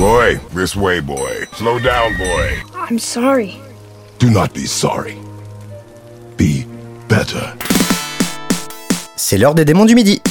Boy, this way, boy. Slow down, boy. I'm sorry. Do not be sorry. Be better. C'est l'heure des démons du midi.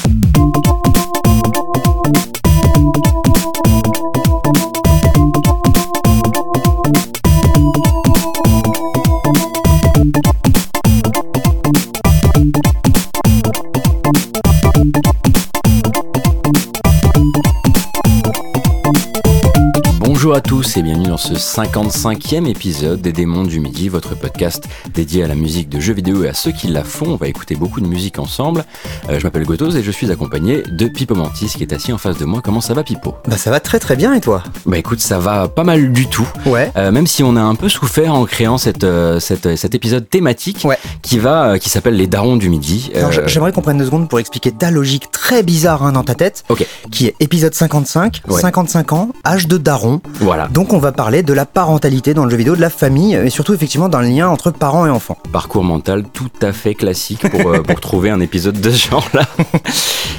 Tous et bienvenue dans ce 55e épisode des Démons du Midi, votre podcast dédié à la musique de jeux vidéo et à ceux qui la font. On va écouter beaucoup de musique ensemble. Euh, je m'appelle Gotos et je suis accompagné de Pipo Mantis qui est assis en face de moi. Comment ça va Pipo? Bah ça va très très bien et toi? Bah écoute, ça va pas mal du tout. Ouais. Euh, même si on a un peu souffert en créant cette, euh, cette- cet épisode thématique Ouais. qui va, qui s'appelle les Darons du Midi. Alors, J'aimerais qu'on prenne deux secondes pour expliquer ta logique très bizarre hein, dans ta tête, Ok. qui est épisode 55, Ouais. 55 ans, âge de daron. voilà, Donc on va parler de la parentalité dans le jeu vidéo, de la famille, et surtout effectivement d'un lien entre parents et enfants. parcours mental tout à fait classique pour, euh, pour trouver un épisode de ce genre-là.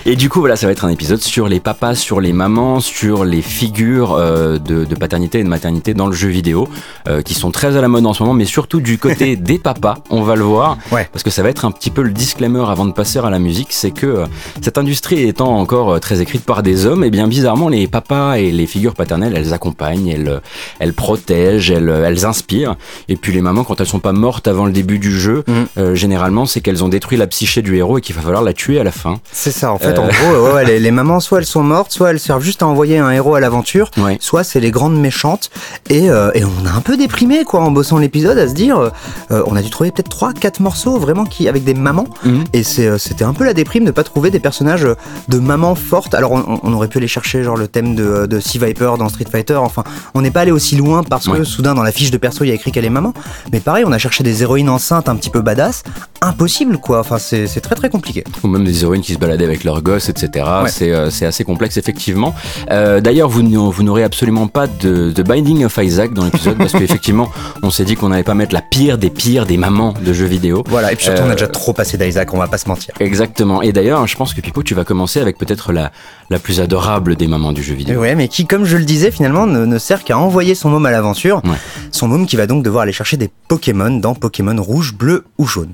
Et du coup, voilà, ça va être un épisode sur les papas, sur les mamans, sur les figures euh, de, de paternité et de maternité dans le jeu vidéo, euh, qui sont très à la mode en ce moment, mais surtout du côté des papas, on va le voir, Ouais. parce que ça va être un petit peu le disclaimer avant de passer à la musique, c'est que cette industrie étant encore très écrite par des hommes, et bien bizarrement, les papas et les figures paternelles, elles accompagnent, elles, euh, elles protègent, elles, euh, elles inspirent, et puis les mamans, quand elles sont pas mortes avant le début du jeu, Mhm. euh, généralement, c'est qu'elles ont détruit la psyché du héros et qu'il va falloir la tuer à la fin. C'est ça, en fait, Euh. en gros, ouais, ouais, les, les mamans, soit elles sont mortes, soit elles servent juste à envoyer un héros à l'aventure, Ouais. soit c'est les grandes méchantes. Et, euh, et on a un peu déprimé, quoi, en bossant l'épisode, à se dire, euh, euh, on a dû trouver peut-être 3-4 morceaux vraiment qui, avec des mamans. Mhm. Et c'est, euh, c'était un peu la déprime de pas trouver des personnages euh, de mamans fortes. Alors on, on aurait pu aller chercher genre le thème de, de Sea Viper dans Street Fighter. Enfin, on n'est pas allé aussi loin parce que Ouais. soudain dans la fiche de perso il y a écrit qu'elle est maman. Mais pareil, on a cherché des héroïnes enceintes un petit peu badass. Impossible quoi. Enfin, c'est, très très compliqué. ou même des héroïnes qui se baladaient avec leurs gosses, etc. Ouais. C'est euh, c'est assez complexe, effectivement. Euh, D'ailleurs, vous, n'aurez- vous n'aurez absolument pas de, de Binding of Isaac dans l'épisode, parce qu'effectivement, on s'est dit qu'on n'allait pas mettre la pire des pires des mamans de jeux vidéo. Voilà. Et puis surtout, on Euh, a déjà trop passé d'Isaac. On va pas se mentir. Exactement. Et d'ailleurs, je pense que Pipo, tu vas commencer avec peut-être la, la plus adorable des mamans du jeu vidéo. Ouais, mais qui, comme je le disais, finalement ne, ne sert qu'à envoyer son môme à l'aventure. Ouais. Son môme qui va donc devoir aller chercher des Pokémon dans Pokémon rouge, bleu ou jaune.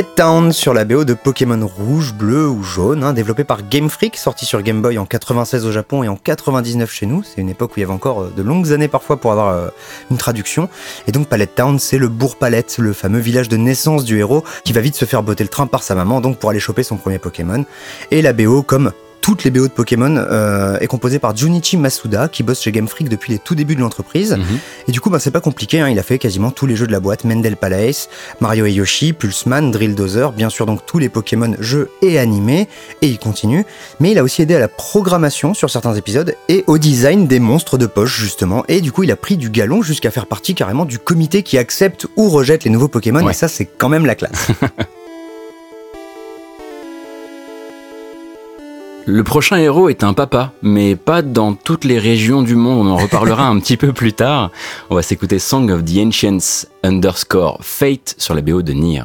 Palette Town sur la BO de Pokémon rouge, bleu ou jaune, hein, développé par Game Freak, sorti sur Game Boy en 96 au Japon et en 99 chez nous. C'est une époque où il y avait encore euh, de longues années parfois pour avoir euh, une traduction. Et donc Palette Town, c'est le bourg Palette, le fameux village de naissance du héros qui va vite se faire botter le train par sa maman, donc pour aller choper son premier Pokémon. Et la BO, comme toutes les BO de Pokémon, euh, est composée par Junichi Masuda, qui bosse chez Game Freak depuis les tout débuts de l'entreprise. Mhm. Et du coup, bah, c'est pas compliqué, hein, il a fait quasiment tous les jeux de la boîte, Mendel Palace, Mario et Yoshi, Pulseman, Drill Dozer, bien sûr donc tous les Pokémon jeux et animés, et il continue. Mais il a aussi aidé à la programmation sur certains épisodes et au design des monstres de poche justement. Et du coup, il a pris du galon jusqu'à faire partie carrément du comité qui accepte ou rejette les nouveaux Pokémon, Ouais. et ça c'est quand même la classe. Le prochain héros est un papa, mais pas dans toutes les régions du monde. On en reparlera un petit peu plus tard. On va s'écouter Song of the Ancients underscore Fate sur la BO de Nier.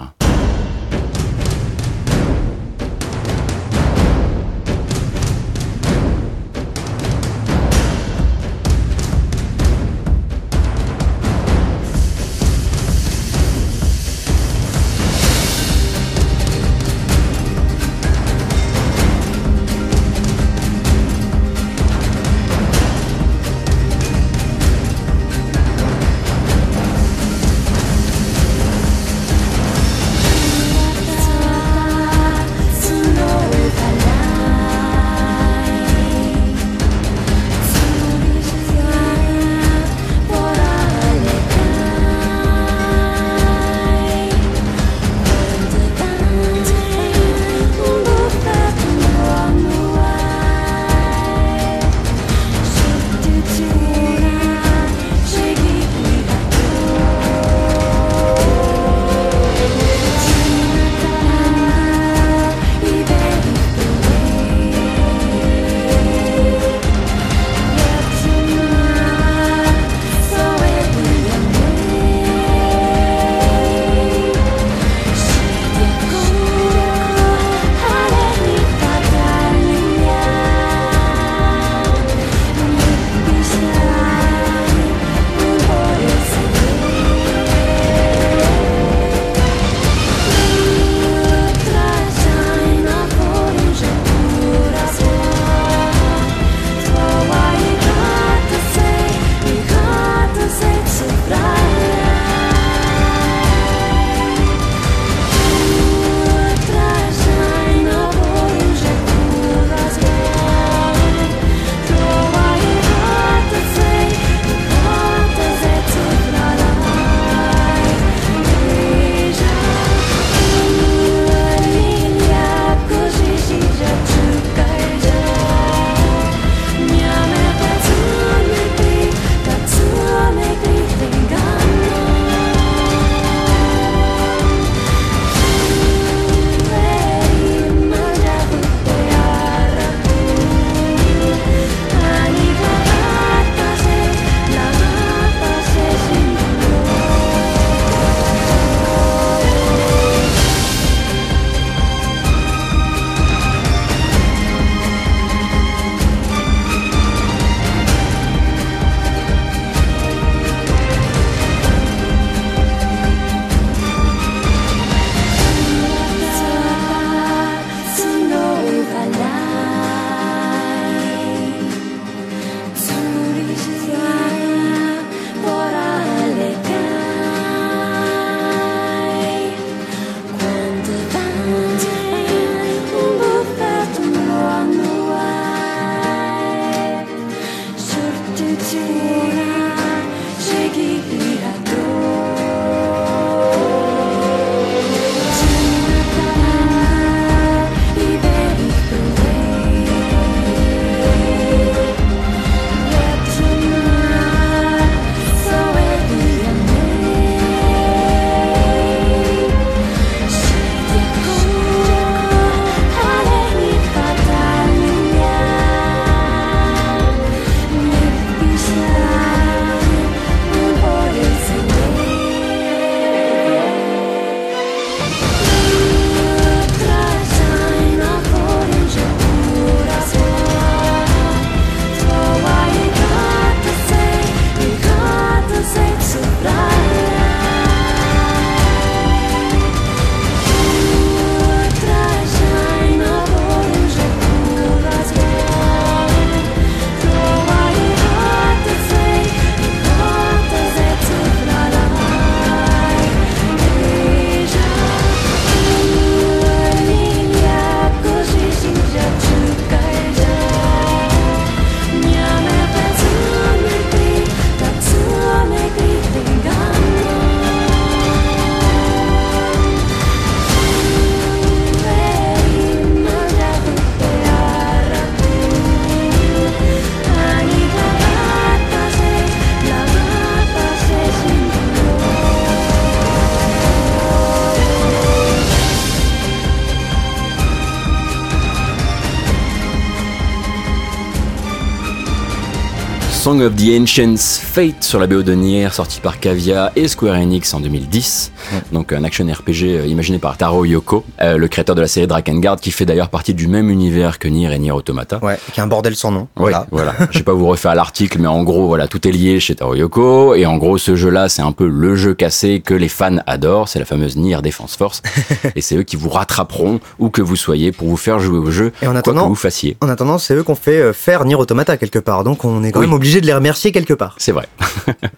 Song of the Ancients Fate sur la BO de Nier, sorti par Cavia et Square Enix en 2010. Donc un action RPG euh, imaginé par Taro Yoko, euh, le créateur de la série Drakengard, qui fait d'ailleurs partie du même univers que Nier et Nier Automata. Ouais, qui est un bordel sans nom. Oui, Voilà. voilà. Je vais pas vous refaire l'article, mais en gros, voilà, tout est lié chez Taro Yoko. Et en gros, ce jeu-là, c'est un peu le jeu cassé que les fans adorent. C'est la fameuse Nier Defense Force. et c'est eux qui vous rattraperont où que vous soyez pour vous faire jouer au jeu, Et en quoi attendant- que vous fassiez. En attendant, c'est eux qu'on fait euh, faire Nier Automata quelque part, donc on est quand Oui. même obligé de les remercier quelque part. C'est vrai.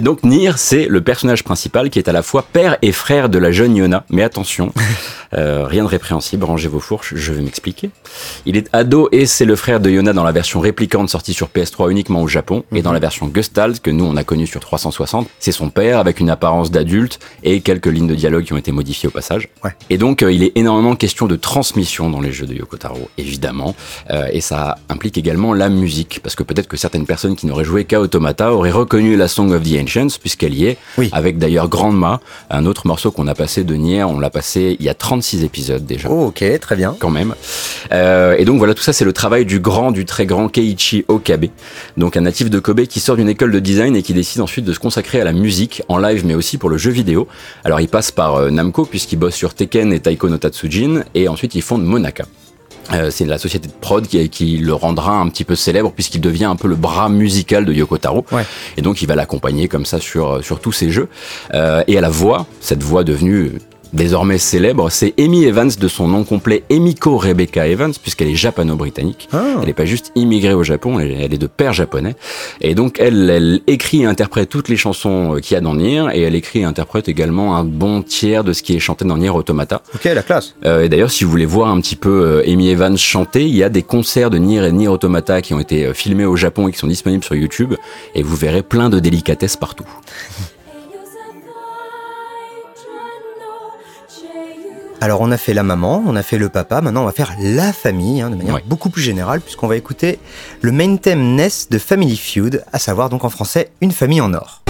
et donc Nier, c'est le personnage principal qui est à la fois père et frère de la jeune Yona. Mais attention, euh, rien de répréhensible, rangez vos fourches, je vais m'expliquer. Il est ado et c'est le frère de Yona dans la version réplicante sortie sur PS3 uniquement au Japon. Et dans la version Gestalt, que nous on a connue sur 360, c'est son père avec une apparence d'adulte et quelques lignes de dialogue qui ont été modifiées au passage. Ouais. Et donc euh, il est énormément question de transmission dans les jeux de Yoko Taro, évidemment. Euh, et ça implique également la musique, parce que peut-être que certaines personnes qui n'auraient joué qu'à Automata auraient reconnu la Song of the Puisqu'elle y est, Oui. avec d'ailleurs Grandma, un autre morceau qu'on a passé de Nier, on l'a passé il y a 36 épisodes déjà Oh, ok, très bien. quand même. Euh, et donc voilà, tout ça c'est le travail du grand, du très grand Keiichi Okabe, donc un natif de Kobe qui sort d'une école de design et qui décide ensuite de se consacrer à la musique en live, mais aussi pour le jeu vidéo. Alors il passe par euh, Namco puisqu'il bosse sur Tekken et Taiko no Tatsujin, et ensuite il fonde Monaka. Euh, c'est la société de prod qui, qui le rendra un petit peu célèbre puisqu'il devient un peu le bras musical de Yoko Taro. Ouais. Et donc il va l'accompagner comme ça sur, sur tous ses jeux. Euh, et à la voix, cette voix devenue désormais célèbre, c'est Amy Evans de son nom complet Emiko Rebecca Evans, puisqu'elle est japano-britannique. Ah. Elle n'est pas juste immigrée au Japon, elle, est de père japonais. Et donc elle, elle écrit et interprète toutes les chansons euh, qu'il y a dans Nier, et elle écrit et interprète également un bon tiers de ce qui est chanté dans Nier Automata. Ok, la classe. Euh, et d'ailleurs, si vous voulez voir un petit peu euh, Amy Evans chanter, il y a des concerts de Nier et Nier Automata qui ont été euh, filmés au Japon et qui sont disponibles sur YouTube, et vous verrez plein de délicatesses partout. Alors on a fait la maman, on a fait le papa, maintenant on va faire la famille, hein, de manière Ouais. beaucoup plus générale, puisqu'on va écouter le main theme NES de Family Feud, à savoir donc en français Une famille en or.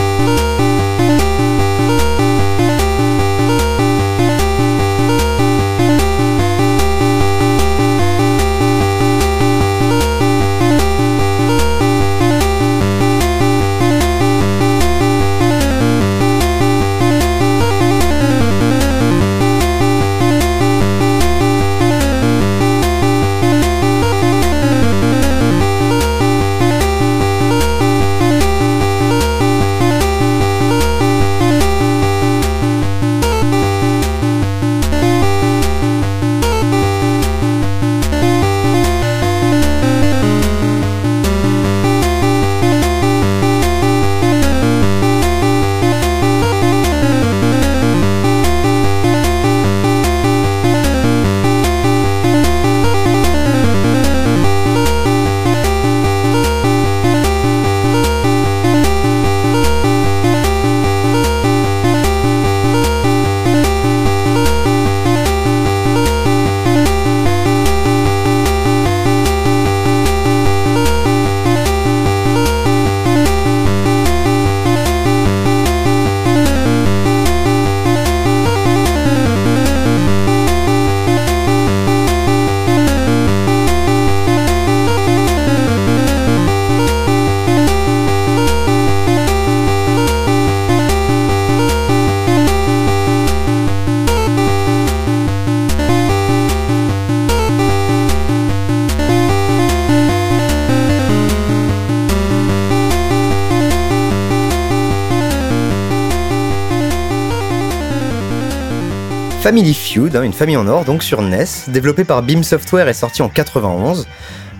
Feud, hein, une famille en or, donc sur NES, développé par Beam Software et sorti en 91.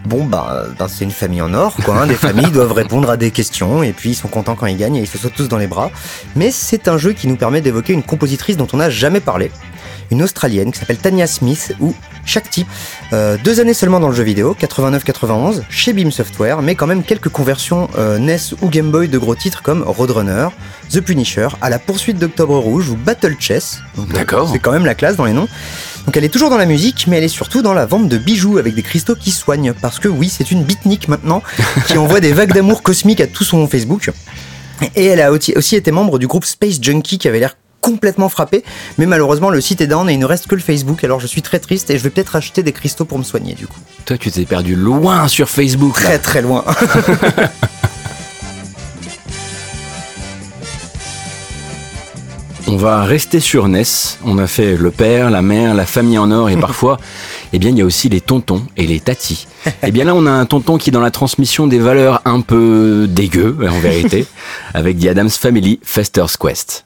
Bon, bah, ben, c'est une famille en or, quoi. hein. Des familles doivent répondre à des questions, et puis ils sont contents quand ils gagnent, et ils se sautent tous dans les bras. Mais c'est un jeu qui nous permet d'évoquer une compositrice dont on n'a jamais parlé. Une Australienne qui s'appelle Tanya Smith, ou Shakti. Euh, deux années seulement dans le jeu vidéo, 89-91, chez Beam Software, mais quand même quelques conversions euh, NES ou Game Boy de gros titres comme Roadrunner, The Punisher, À la poursuite d'Octobre Rouge ou Battle Chess. Euh, D'accord. C'est quand même la classe dans les noms. Donc elle est toujours dans la musique, mais elle est surtout dans la vente de bijoux avec des cristaux qui soignent. Parce que oui, c'est une beatnik maintenant, qui envoie des vagues d'amour cosmiques à tout son Facebook. Et elle a aussi aussi été membre du groupe Space Junkie qui avait l'air complètement frappé, mais malheureusement le site est down et il ne reste que le Facebook, alors je suis très triste et je vais peut-être acheter des cristaux pour me soigner du coup. Toi, tu t'es perdu loin sur Facebook. là. Très très loin. On va rester sur NES. On a fait le père, la mère, la famille en or et parfois, eh bien, il y a aussi les tontons et les tatis. Eh bien là, on a un tonton qui est dans la transmission des valeurs un peu dégueu, en vérité, avec The Adams Family Fester's Quest.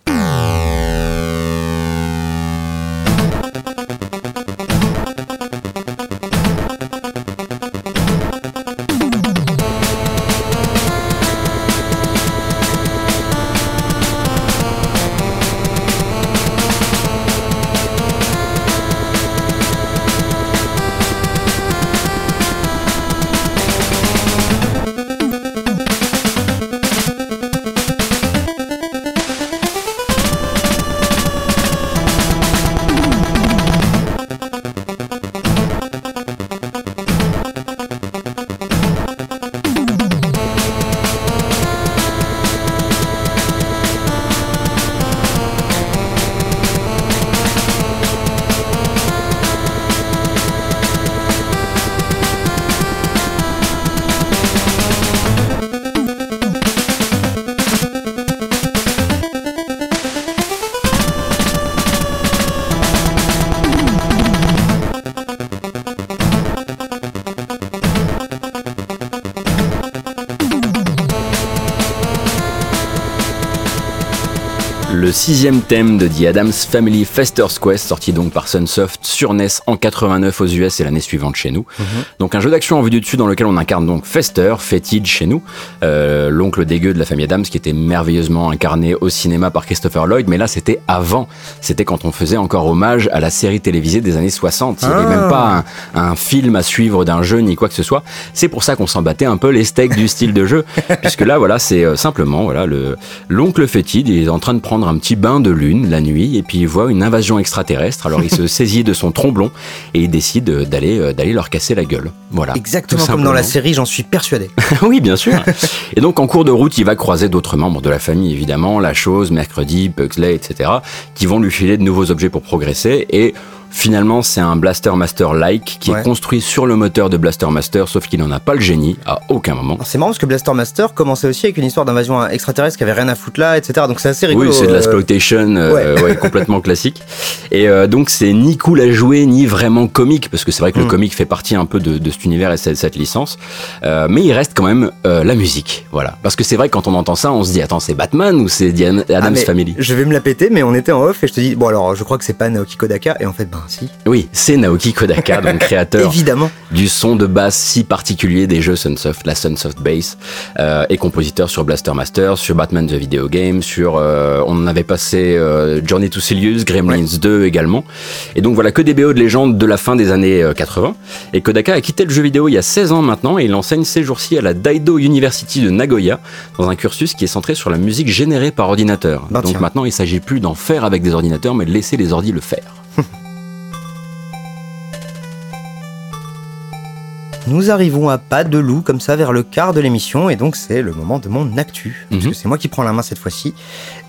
Sixième thème de The Adams Family Fester's Quest, sorti donc par Sunsoft sur NES en 89 aux US et l'année suivante chez nous. Mhm. Donc un jeu d'action en vue du dessus dans lequel on incarne donc Fester, fétide chez nous, euh, l'oncle dégueu de la famille Adams qui était merveilleusement incarné au cinéma par Christopher Lloyd, mais là c'était avant, c'était quand on faisait encore hommage à la série télévisée des années 60. Il n'y avait Ah. même pas un, un film à suivre d'un jeu ni quoi que ce soit. C'est pour ça qu'on s'en battait un peu les steaks du style de jeu, puisque là voilà c'est euh, simplement voilà le l'oncle fétide, il est en train de prendre un petit bain de lune la nuit et puis il voit une invasion extraterrestre. Alors il se saisit de son tromblon et il décide euh, d'aller euh, d'aller leur casser la gueule. Voilà. Exactement comme dans la série, j'en suis persuadé. oui, bien sûr. Et donc en cours de route, il va croiser d'autres membres de la famille, évidemment, La Chose, Mercredi, Pugsley, etc., qui vont lui filer de nouveaux objets pour progresser. Et finalement, c'est un Blaster Master-like qui Ouais. est construit sur le moteur de Blaster Master, sauf qu'il n'en a pas le génie à aucun moment. C'est marrant parce que Blaster Master commençait aussi avec une histoire d'invasion extraterrestre qui avait rien à foutre là, etc. Donc c'est assez rigolo. Oui, c'est de euh, l'exploitation euh, ouais, complètement classique. Et euh, donc c'est ni cool à jouer ni vraiment comique parce que c'est vrai que le Mm. comique fait partie un peu de, de cet univers et cette, cette licence. Euh, mais il reste quand même euh, la musique, voilà. Parce que c'est vrai que quand on entend ça, on se dit attends c'est Batman ou c'est ah, Adams Family? Je vais me la péter, mais on était en off et je te dis, bon alors je crois que c'est pas Naoki Kodaka, et en fait, ben si. Oui, c'est Naoki Kodaka, donc créateur Évidemment. du son de basse si particulier des jeux Sunsoft, la Sunsoft Bass, euh, et compositeur sur Blaster Master, sur Batman the Video Game, sur euh, on en avait passé euh, Journey to Silius, Gremlins 2 également. Et donc voilà que des BO de légende de la fin des années euh, 80. Et Kodaka a quitté le jeu vidéo il y a 16 ans maintenant et il enseigne ces jours-ci à la Daido University de Nagoya dans un cursus qui est centré sur la musique générée par ordinateur. Bah, donc maintenant il s'agit plus d'en faire avec des ordinateurs mais de laisser les ordis le faire. Nous arrivons à pas de loup comme ça vers le quart de l'émission et donc c'est le moment de mon actu. Parce Mhm. que c'est moi qui prends la main cette fois-ci.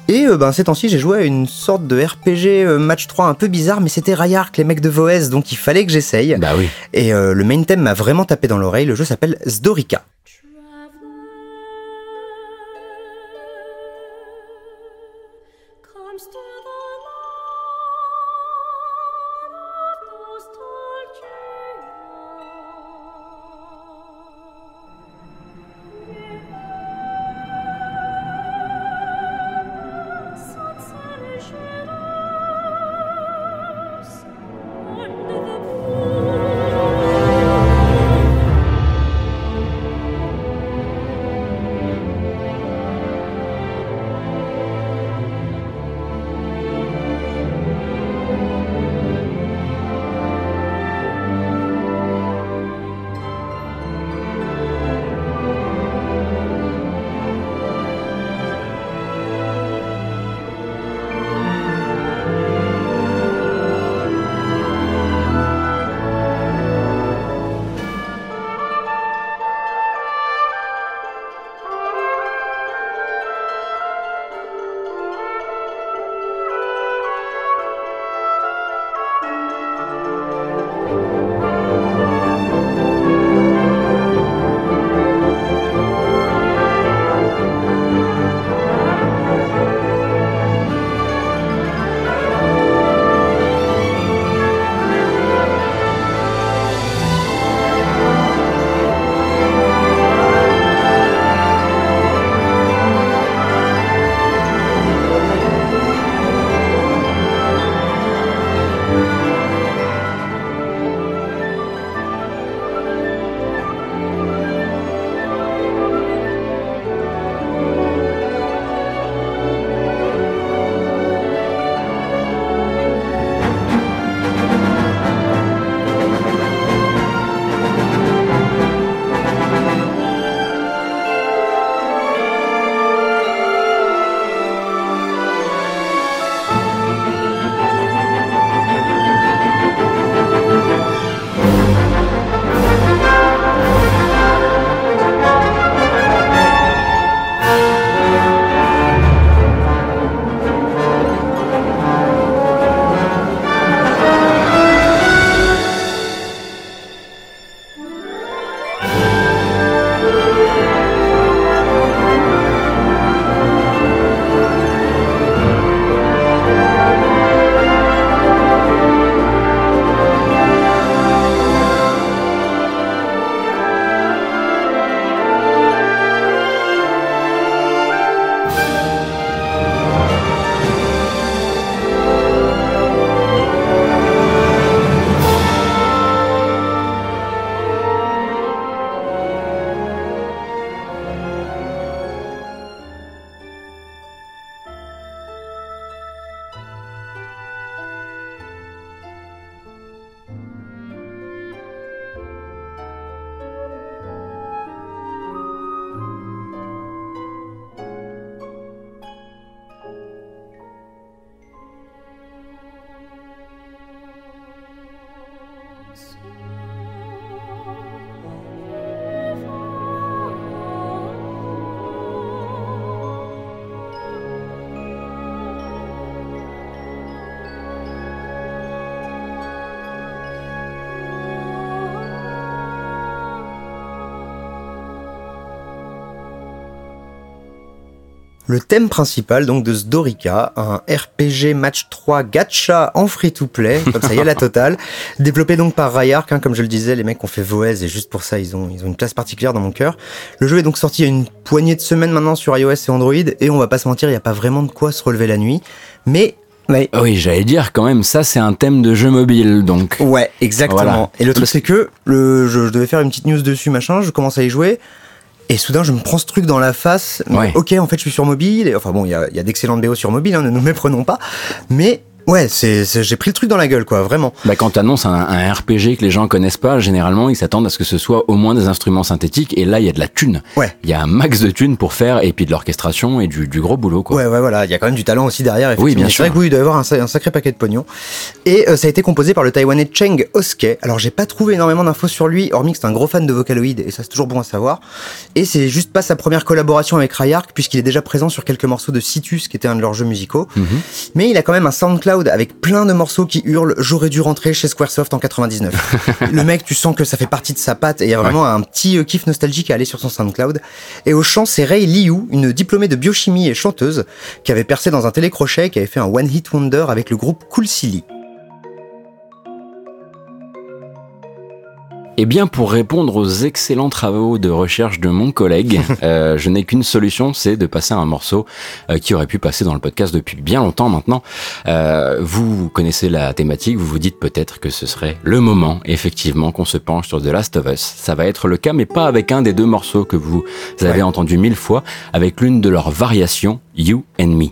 Et euh, ben, ces temps-ci, j'ai joué à une sorte de RPG euh, match 3 un peu bizarre, mais c'était Rayark, les mecs de Voez, donc il fallait que j'essaye. Bah oui. Et euh, le main theme m'a vraiment tapé dans l'oreille. Le jeu s'appelle Zdorika. Le thème principal donc de Zdorica, un RPG match 3 gacha en free-to-play, comme ça y a la totale, développé donc par Rayark, hein, comme je le disais, les mecs ont fait Voez et juste pour ça ils ont, ils ont une place particulière dans mon cœur. Le jeu est donc sorti il y a une poignée de semaines maintenant sur iOS et Android et on va pas se mentir, il n'y a pas vraiment de quoi se relever la nuit, mais Ouais. Oui, j'allais dire quand même, ça c'est un thème de jeu mobile, donc. Ouais, exactement. Voilà. Et le truc c'est que le, je, je devais faire une petite news dessus, machin, je commence à y jouer. Et soudain, je me prends ce truc dans la face. Ouais. Ok, en fait, je suis sur mobile. Et, enfin bon, il y a, y a d'excellentes BO sur mobile, hein, ne nous méprenons pas. Mais ouais, c'est, c'est- j'ai pris le truc dans la gueule, quoi, vraiment. Bah, quand t'annonces un, un RPG que les gens connaissent pas, généralement ils s'attendent à ce que ce soit au moins des instruments synthétiques, et là il y a de la thune. Ouais. Il y a un max de thunes pour faire, et puis de l'orchestration et du, du gros boulot, quoi. Ouais, ouais, voilà. Il y a quand même du talent aussi derrière. effectivement. Oui, bien C'est sûr. vrai que oui, il doit y avoir un, sa- un sacré paquet de pognon. Et euh, ça a été composé par le Taïwanais Cheng Oskei. Alors, j'ai pas trouvé énormément d'infos sur lui, hormis que c'est un gros fan de Vocaloid, et ça c'est toujours bon à savoir. Et c'est juste pas sa première collaboration avec Rayark, puisqu'il est déjà présent sur quelques morceaux de Citus, qui était un de leurs jeux musicaux. Mhm. Mais il a quand même un SoundCloud avec plein de morceaux qui hurlent J'aurais dû rentrer chez Squaresoft en 99. le mec, tu sens que ça fait partie de sa patte et il y a vraiment un petit euh, kiff nostalgique à aller sur son SoundCloud. Et au chant, c'est Ray Liu, une diplômée de biochimie et chanteuse qui avait percé dans un télécrochet et qui avait fait un One Hit Wonder avec le groupe Cool Silly. Eh bien, pour répondre aux excellents travaux de recherche de mon collègue, euh, je n'ai qu'une solution, c'est de passer un morceau euh, qui aurait pu passer dans le podcast depuis bien longtemps maintenant. Euh, vous connaissez la thématique, vous vous dites peut-être que ce serait le moment, effectivement, qu'on se penche sur The Last of Us. Ça va être le cas, mais pas avec un des deux morceaux que vous avez Ouais. entendu mille fois, avec l'une de leurs variations, You and Me.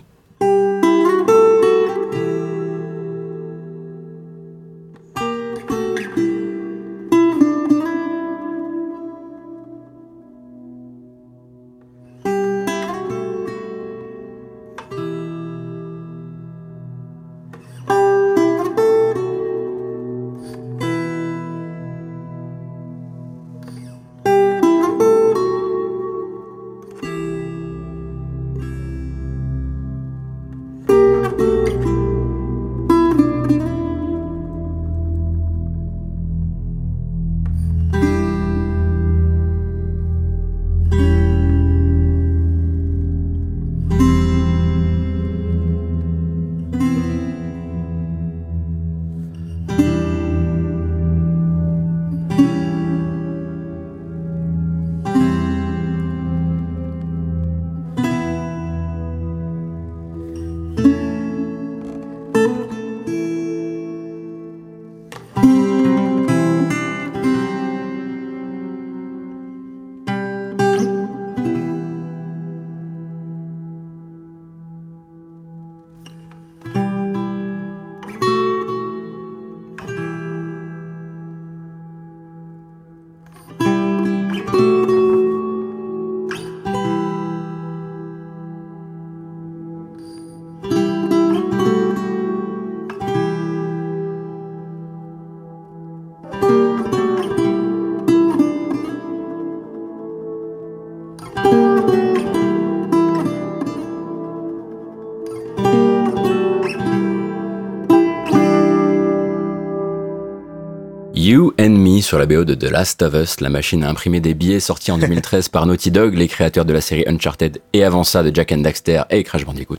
De The Last of Us, la machine à imprimer des billets sortie en 2013 par Naughty Dog, les créateurs de la série Uncharted et avant ça de Jack and Daxter et Crash Bandicoot.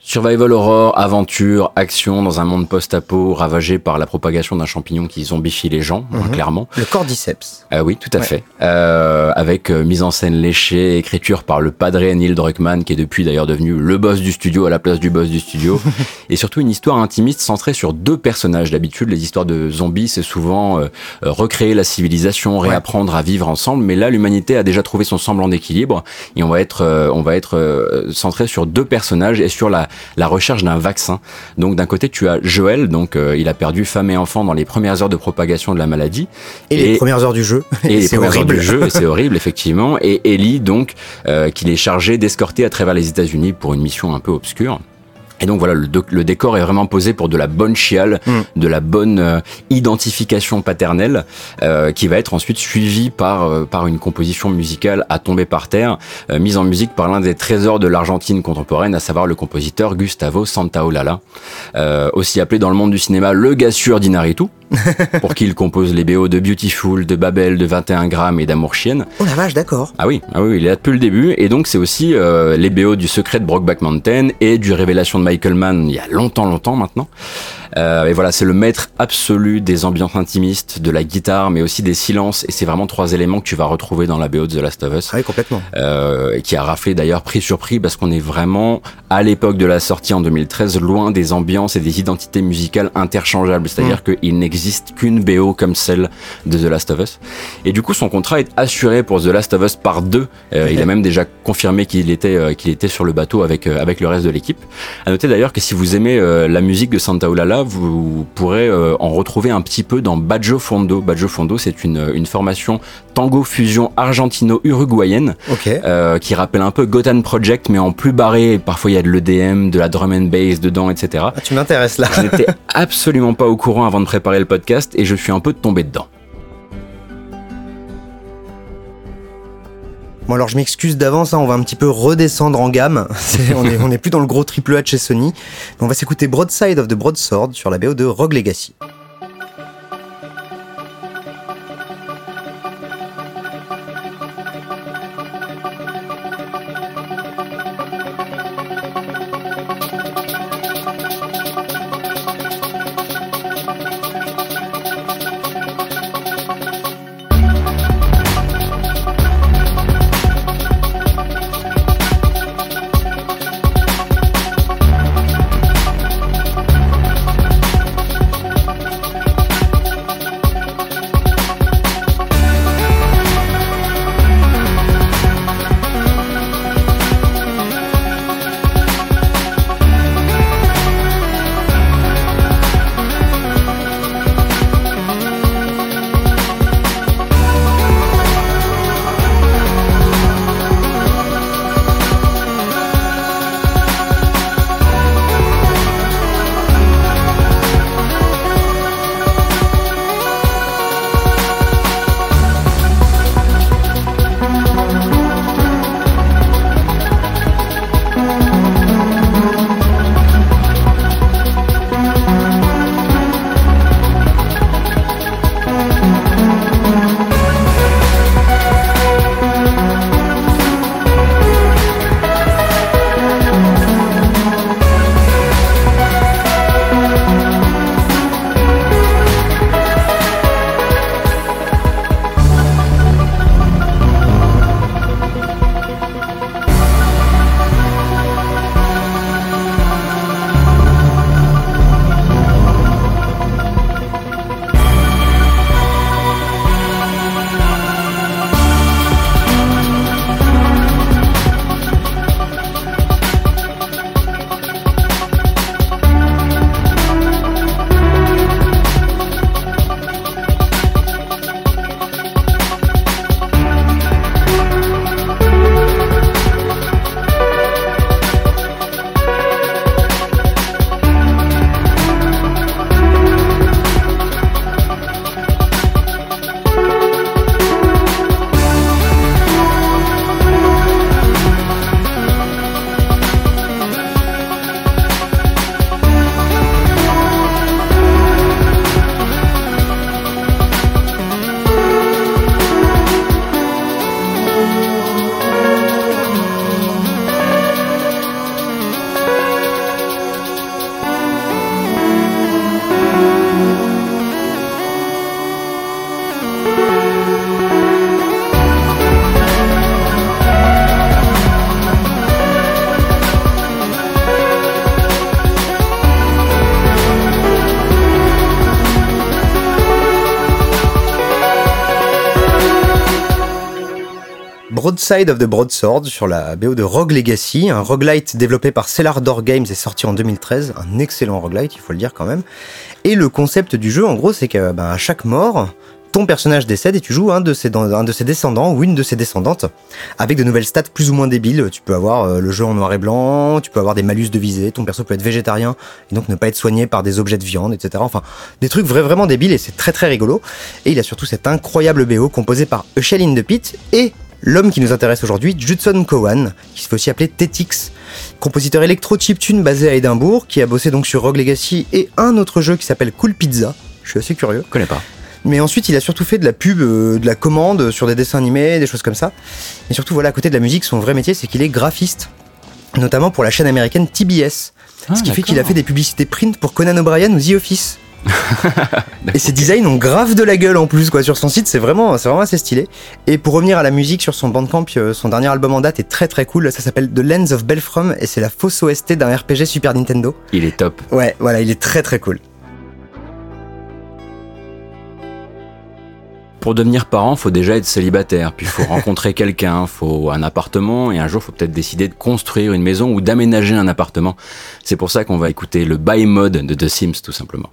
Survival horror, aventure, action dans un monde post-apo ravagé par la propagation d'un champignon qui zombifie les gens, hein, clairement. Le Cordyceps. Ah oui, tout à Ouais. fait. Euh, avec euh, mise en scène léchée, écriture par le padré Neil Druckmann, qui est depuis d'ailleurs devenu le boss du studio à la place du boss du studio. et surtout une histoire intimiste centrée sur deux personnages. D'habitude, les histoires de zombies, c'est souvent euh, euh, recréer la civilisation, réapprendre à vivre ensemble. Mais là, l'humanité a déjà trouvé son semblant d'équilibre et on va être, euh, on va être euh, centré sur deux personnages et sur la, la recherche d'un vaccin. Donc d'un côté, tu as Joël, donc euh, il a perdu femme et enfant dans les premières heures de propagation de la maladie. Et, les premières heures du jeu. Et les c'est premières heures horrible. du jeu, et c'est horrible effectivement. Et Ellie donc, qu'il est chargé d'escorter à travers les États-Unis pour une mission un peu obscure. Et donc voilà, le, décor est vraiment posé pour de la bonne chiale, Mm. de la bonne euh, identification paternelle, euh, qui va être ensuite suivie par, euh, par une composition musicale à tomber par terre, mise en musique par l'un des trésors de l'Argentine contemporaine, à savoir le compositeur Gustavo Santaolalla, euh, aussi appelé dans le monde du cinéma le Gassure d'Inaritu, pour qui il compose les BO de Beautiful, de Babel, de 21 grammes et d'Amour Chienne. Oh la vache, d'accord. Ah oui, ah oui, il est là depuis le début, et donc c'est aussi euh, les BO du Secret de Brokeback Mountain et du Révélation de Michael Mann il y a longtemps, longtemps maintenant. Euh, et voilà, c'est le maître absolu des ambiances intimistes, de la guitare, mais aussi des silences, et c'est vraiment trois éléments que tu vas retrouver dans la BO de The Last of Us. Ah oui, complètement. Euh, qui a raflé d'ailleurs prix sur prix parce qu'on est vraiment à l'époque de la sortie en 2013 loin des ambiances et des identités musicales interchangeables. C'est-à-dire qu'il n'existe qu'une BO comme celle de The Last of Us. Et du coup, son contrat est assuré pour The Last of Us par deux. Euh, il a même déjà confirmé qu'il était euh, qu'il était sur le bateau avec euh, avec le reste de l'équipe. À noter d'ailleurs que si vous aimez euh, la musique de Santa Vous pourrez euh, en retrouver un petit peu dans Baggio Fondo. Baggio Fondo, c'est une une formation tango fusion argentino-uruguayenne euh, qui rappelle un peu Gotham Project mais en plus barré. Parfois il y a de l'EDM, de la drum and bass dedans, etc. Ah, tu m'intéresses là. Je n'étais absolument pas au courant avant de préparer le podcast et je suis un peu tombé dedans. Bon alors je m'excuse d'avance, hein, on va un petit peu redescendre en gamme. On, est, plus dans le gros triple de chez Sony. On va s'écouter Broadside of the Broadsword sur la BO de Rogue Legacy. Broadside of the Broadsword sur la BO de Rogue Legacy, un roguelite développé par Cellar Door Games et sorti en 2013, un excellent roguelite, il faut le dire quand même. Et le concept du jeu, en gros, c'est que ben, chaque mort, ton personnage décède et tu joues un de ses, de descendants ou une de ses descendantes avec de nouvelles stats plus ou moins débiles. Tu peux avoir euh, le jeu en noir et blanc, tu peux avoir des malus de visée, ton perso peut être végétarien et donc ne pas être soigné par des objets de viande, etc. Enfin, des trucs vra- vraiment débiles et c'est très très rigolo. Et il a surtout cet incroyable BO composé par Eugène in the Pit et l'homme qui nous intéresse aujourd'hui, Judson Cowan, qui se fait aussi appeler Tetix, compositeur électro chiptune basé à Édimbourg, qui a bossé donc sur Rogue Legacy et un autre jeu qui s'appelle Cool Pizza. Je suis assez curieux. Je connais pas. Mais ensuite, il a surtout fait de la pub, euh, de la commande sur des dessins animés, des choses comme ça. Et surtout, voilà, à côté de la musique, son vrai métier, c'est qu'il est graphiste. Notamment pour la chaîne américaine TBS. Ah, ce qui fait qu'il a fait des publicités print pour Conan O'Brien ou The Office. Et ses designs ont grave de la gueule en plus quoi sur son site, c'est vraiment c'est vraiment assez stylé. Et pour revenir à la musique sur son Bandcamp, euh, son dernier album en date est très très cool, ça s'appelle The Lens of Belfrom et c'est la fausse OST d'un RPG Super Nintendo. Il est top. Ouais, voilà, il est très très cool. Pour devenir parent, faut déjà être célibataire, puis faut rencontrer quelqu'un, faut un appartement, et un jour faut peut-être décider de construire une maison ou d'aménager un appartement. C'est pour ça qu'on va écouter le buy mode de The Sims tout simplement.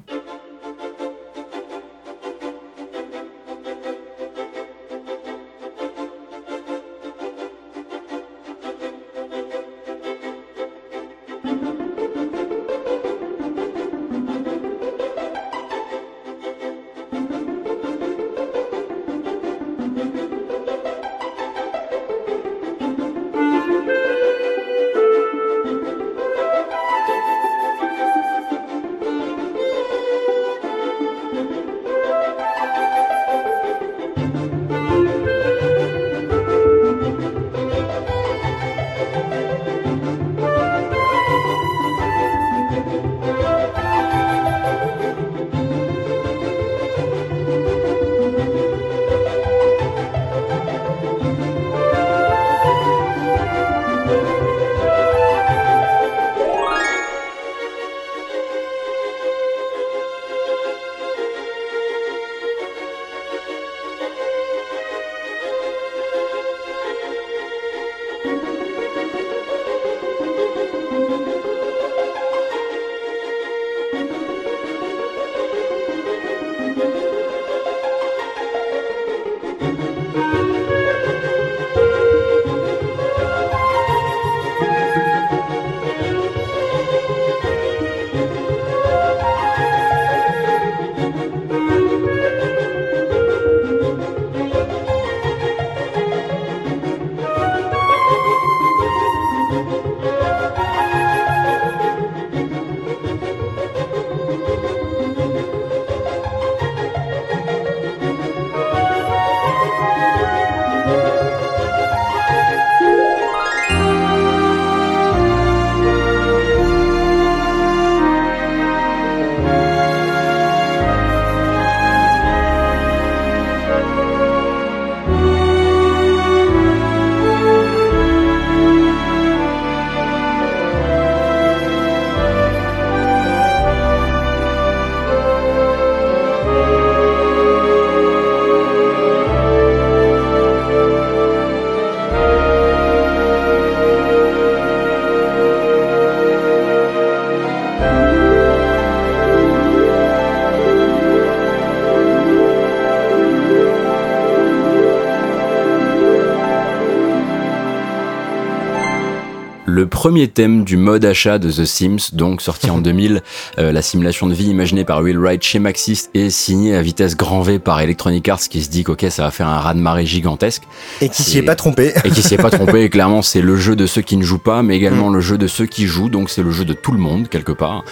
Premier thème du mode achat de The Sims, donc sorti en 2000, euh, la simulation de vie imaginée par Will Wright chez Maxis et signée à vitesse grand V par Electronic Arts qui se dit qu'ok ça va faire un raz-de-marée gigantesque Et qui s'y est pas trompé. et qui s'y est pas trompé. Et clairement, c'est le jeu de ceux qui ne jouent pas, mais également le jeu de ceux qui jouent. Donc c'est le jeu de tout le monde quelque part,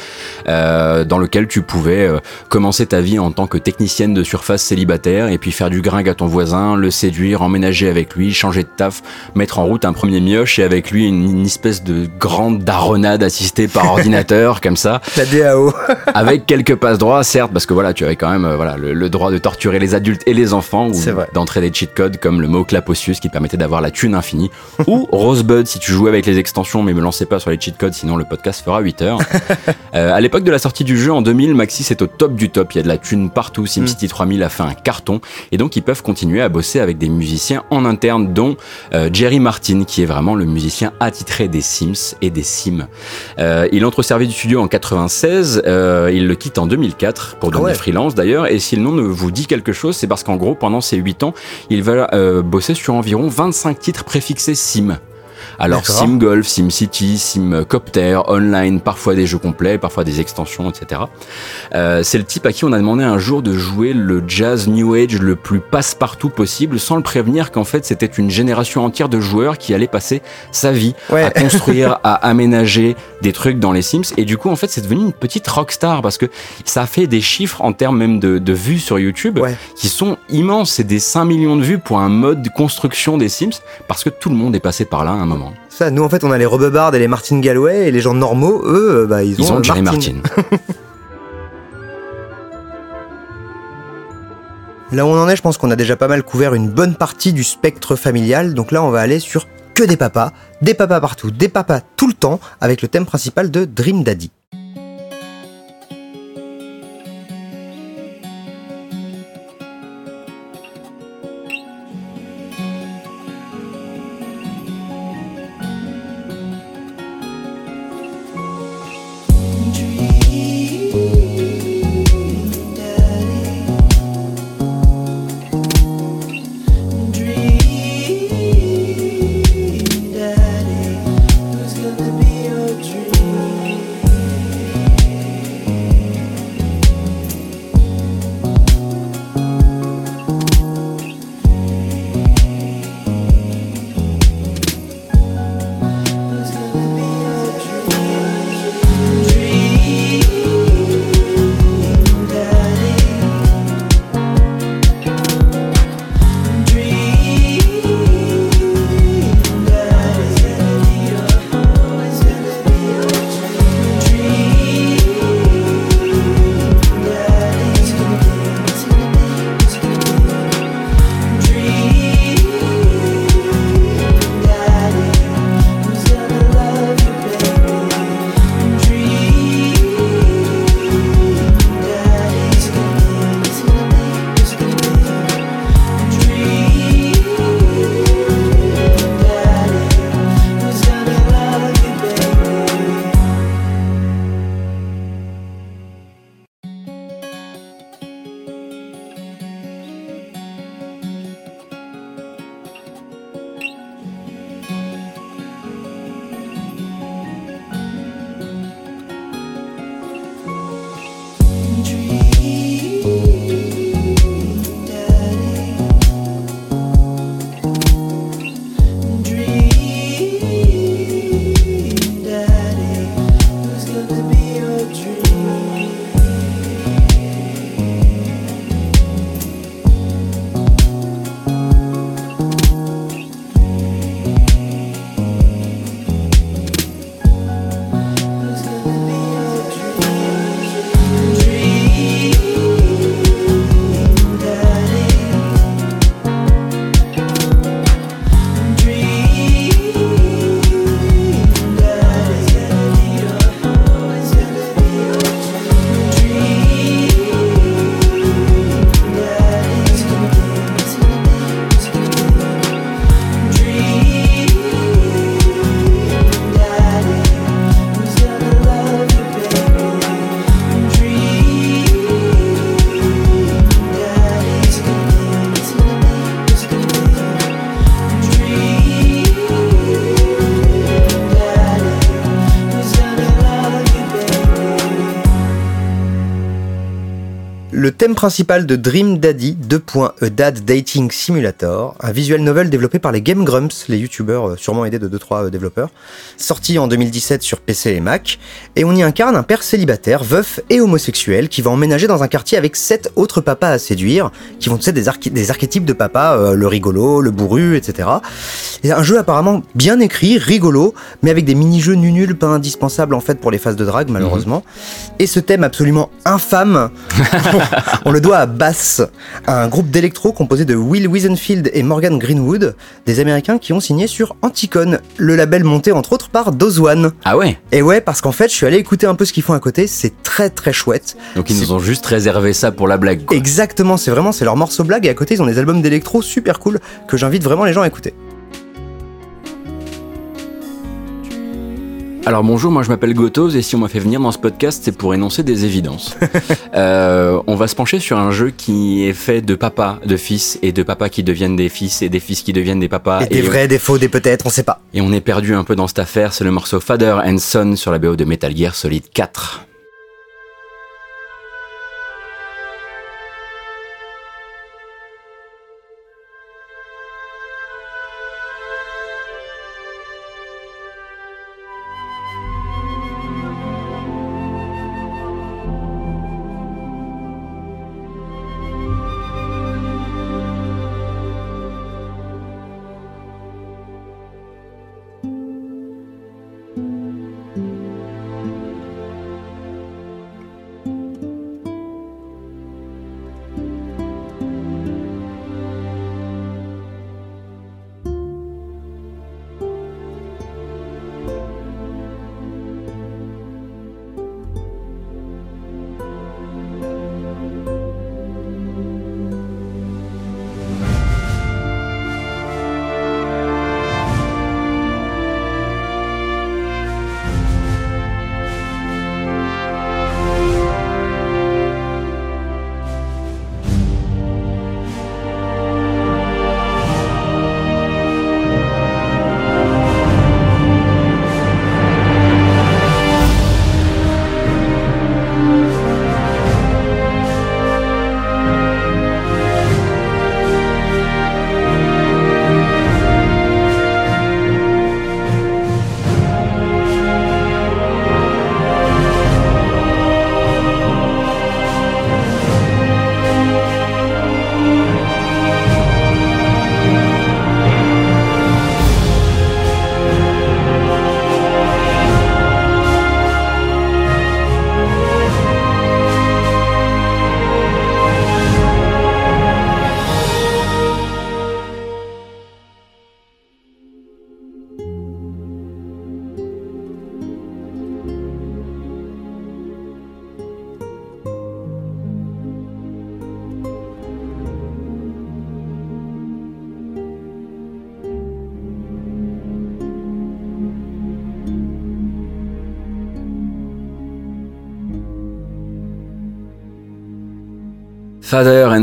euh, dans lequel tu pouvais euh, commencer ta vie en tant que technicienne de surface célibataire et puis faire du gringue à ton voisin, le séduire, emménager avec lui, changer de taf, mettre en route un premier mioche et avec lui une, une espèce de grande daronade assistée par ordinateur comme ça La DAO. avec quelques passes droits, certes, parce que voilà, tu avais quand même euh, voilà, le, le droit de torturer les adultes et les enfants, ou d'entrer des cheat codes comme le mot Claposius qui permettait d'avoir la thune infinie, ou Rosebud si tu jouais avec les extensions, mais me lancez pas sur les cheat codes, sinon le podcast fera 8 heures. À l'époque de la sortie du jeu en 2000, Maxis est au top du top, il y a de la thune partout, SimCity 3000 a fait un carton, et donc ils peuvent continuer à bosser avec des musiciens en interne, dont euh, Jerry Martin, qui est vraiment le musicien attitré des Sims et des Sims. Euh, il entre au service du studio en 96, euh, il le quitte en 2004 pour devenir ouais. freelance d'ailleurs, et si le nom ne vous dit quelque chose, c'est parce qu'en gros, pendant ces 8 ans, il va bosser sur environ 25 titres préfixés Sim. Alors. Sim Golf, Sim City, Sim Copter, Online, parfois des jeux complets, parfois des extensions, etc. Euh, c'est le type à qui on a demandé un jour de jouer le jazz New Age le plus passe-partout possible, sans le prévenir qu'en fait c'était une génération entière de joueurs qui allait passer sa vie Ouais. à construire, à aménager des trucs dans les Sims. Et du coup, en fait, c'est devenu une petite rockstar parce que ça a fait des chiffres en termes même de, de vues sur YouTube Ouais. qui sont immenses. C'est des 5 millions de vues pour un mode de construction des Sims parce que tout le monde est passé par là à un moment. Ça, nous en fait, on a les Robebard et les Martin Galway, et les gens normaux, eux, euh, bah, ils, Ils ont Jerry Martin. Martin. Là où on en est, je pense qu'on a déjà pas mal couvert une bonne partie du spectre familial, donc là on va aller sur que des papas, des papas partout, des papas tout le temps, avec le thème principal de Dream Daddy. Thème principal de Dream Daddy 2. A Dad Dating Simulator, un visual novel développé par les Game Grumps, les youtubeurs euh, sûrement aidés de 2-3 développeurs, sorti en 2017 sur PC et Mac, et on y incarne un père célibataire, veuf et homosexuel qui va emménager dans un quartier avec 7 autres papas à séduire, qui vont être des, archi- des archétypes de papa, euh, le rigolo, le bourru, etc. Et un jeu apparemment bien écrit, rigolo, mais avec des mini-jeux nuls pas indispensables en fait pour les phases de drague malheureusement. Et ce thème absolument infâme, on le doit à Bass, un groupe d'électro composé de Will Wiesenfield et Morgan Greenwood, des Américains qui ont signé sur Anticon, le label monté entre autres par Dozwan. Ah ouais? Et ouais, parce qu'en fait, je suis allé écouter un peu ce qu'ils font à côté, c'est très très chouette. Donc ils nous ont juste réservé ça pour la blague. Quoi. Exactement, c'est vraiment c'est leur morceau blague et à côté ils ont des albums d'électro super cool que j'invite vraiment les gens à écouter. Alors bonjour, moi je m'appelle Gotos et si on m'a fait venir dans ce podcast, c'est pour énoncer des évidences. Euh, on va se pencher sur un jeu qui est fait de papa, de fils et de papas qui deviennent des fils et des fils qui deviennent des papas. Et des vrais, des faux, des peut-être, on sait pas. Et on est perdu un peu dans cette affaire, c'est le morceau Father and Son sur la BO de Metal Gear Solid 4.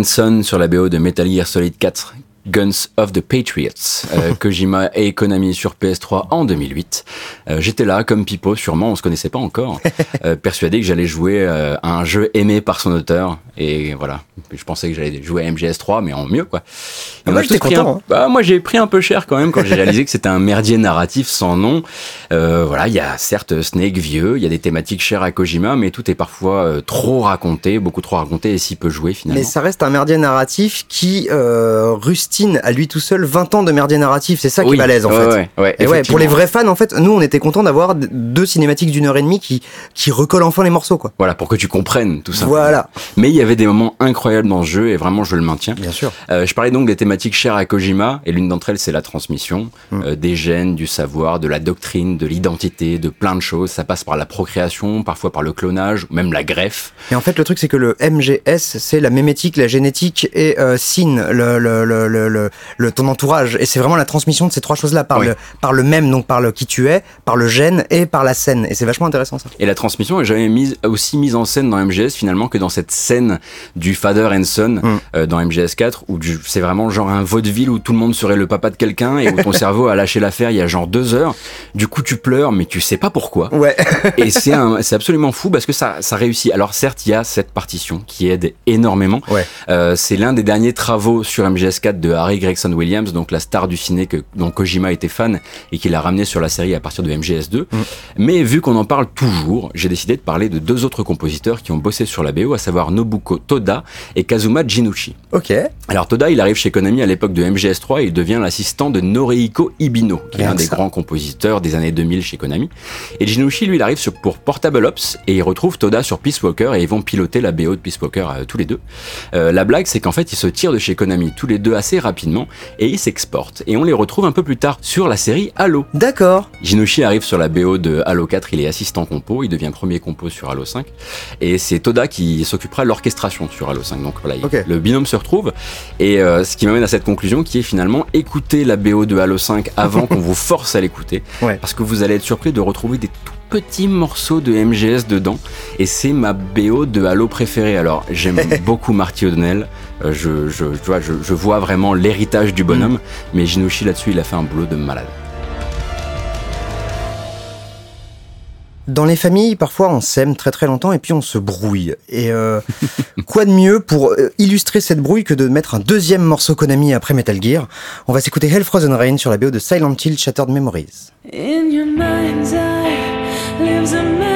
Sur la BO de Metal Gear Solid 4 Guns of the Patriots, euh, Kojima et Konami sur PS3 en 2008. Euh, J'étais là comme Pipo, sûrement, on se connaissait pas encore, euh, persuadé que j'allais jouer euh, à un jeu aimé par son auteur. Et voilà, je pensais que j'allais jouer à MGS3, mais en mieux quoi. Ah, moi, a j'étais content, un- hein. Bah, moi j'ai pris un peu cher quand même quand j'ai réalisé que c'était un merdier narratif sans nom. Euh, voilà, il y a certes Snake vieux, il y a des thématiques chères à Kojima, mais tout est parfois euh, trop raconté, beaucoup trop raconté et si peu joué finalement. Mais ça reste un merdier narratif qui euh, à lui tout seul 20 ans de merdier narratif. C'est ça qui Oui, est balèze en ouais, fait. ouais, ouais, Et ouais, pour les vrais fans, en fait, nous on était contents d'avoir deux cinématiques d'une heure et demie qui, qui recollent enfin les morceaux, quoi. Voilà, pour que tu comprennes tout ça. Voilà. Mais il y avait des moments incroyables dans ce jeu et vraiment je le maintiens. Bien sûr. Euh, je parlais donc des thématiques chères à Kojima et l'une d'entre elles c'est la transmission Mm. euh, des gènes, du savoir, de la doctrine, de l'identité, de plein de choses. Ça passe par la procréation, parfois par le clonage, même la greffe. Et en fait, le truc, c'est que le MGS, c'est la mémétique, la génétique et euh, SIN, le, le, le, le, le, le- ton entourage. Et c'est vraiment la transmission de ces trois choses-là par, Oui. le, par le même, donc par le qui tu es, par le gène et par la scène. Et c'est vachement intéressant ça. Et la transmission est jamais mise, aussi mise en scène dans MGS finalement que dans cette scène du Father and Son Mm. euh, dans MGS 4 où c'est vraiment genre un vaudeville où tout le monde serait le papa de quelqu'un et où ton cerveau a lâché l'affaire il y a genre deux heures. Du coup tu pleures mais tu sais pas pourquoi. Ouais. Et c'est absolument fou parce que ça, ça réussit. Alors certes, il y a cette partition qui aide énormément. Ouais. Euh, c'est l'un des derniers travaux sur MGS4 de Harry Gregson Williams, donc la star du ciné que, dont Kojima était fan et qui l'a ramené sur la série à partir de MGS2. Mm. Mais vu qu'on en parle toujours, j'ai décidé de parler de deux autres compositeurs qui ont bossé sur la BO, à savoir Nobuko Toda et Kazuma Jinuchi. Ok. Alors Toda, il arrive chez Konami à l'époque de MGS3 et il devient l'assistant de Norihiko Ibino, qui est un des ça. grands compositeurs des années 2000 chez Konami. Et Jinushi, lui, il arrive sur, pour Portable Ops et il retrouve Toda sur Peace Walker et ils vont piloter la BO de Peace Walker euh, tous les deux. Euh, la blague, c'est qu'en fait, ils se tirent de chez Konami tous les deux assez rapidement et ils s'exportent. Et on les retrouve un peu plus tard sur la série Halo. D'accord. Jinoshi arrive sur la BO de Halo 4, il est assistant compo, il devient premier compo sur Halo 5, et c'est Toda qui s'occupera de l'orchestration sur Halo 5. Donc voilà, le binôme se retrouve, et euh, ce qui m'amène à cette conclusion qui est finalement écouter la BO de Halo 5 avant qu'on vous force à l'écouter, Ouais. parce que vous allez être surpris de retrouver des tout petits morceaux de MGS dedans, et c'est ma BO de Halo préférée. Alors j'aime beaucoup Marty O'Donnell, euh, je, je, je vois, je, je vois vraiment l'héritage du bonhomme, mais Jinoshi là-dessus il a fait un boulot de malade. Dans les familles, parfois on s'aime très très longtemps et puis on se brouille. Et euh, quoi de mieux pour euh, illustrer cette brouille que de mettre un deuxième morceau Konami après Metal Gear? On va s'écouter Hell Frozen Rain sur la BO de Silent Hill Shattered Memories. In your mind's eye lives a memory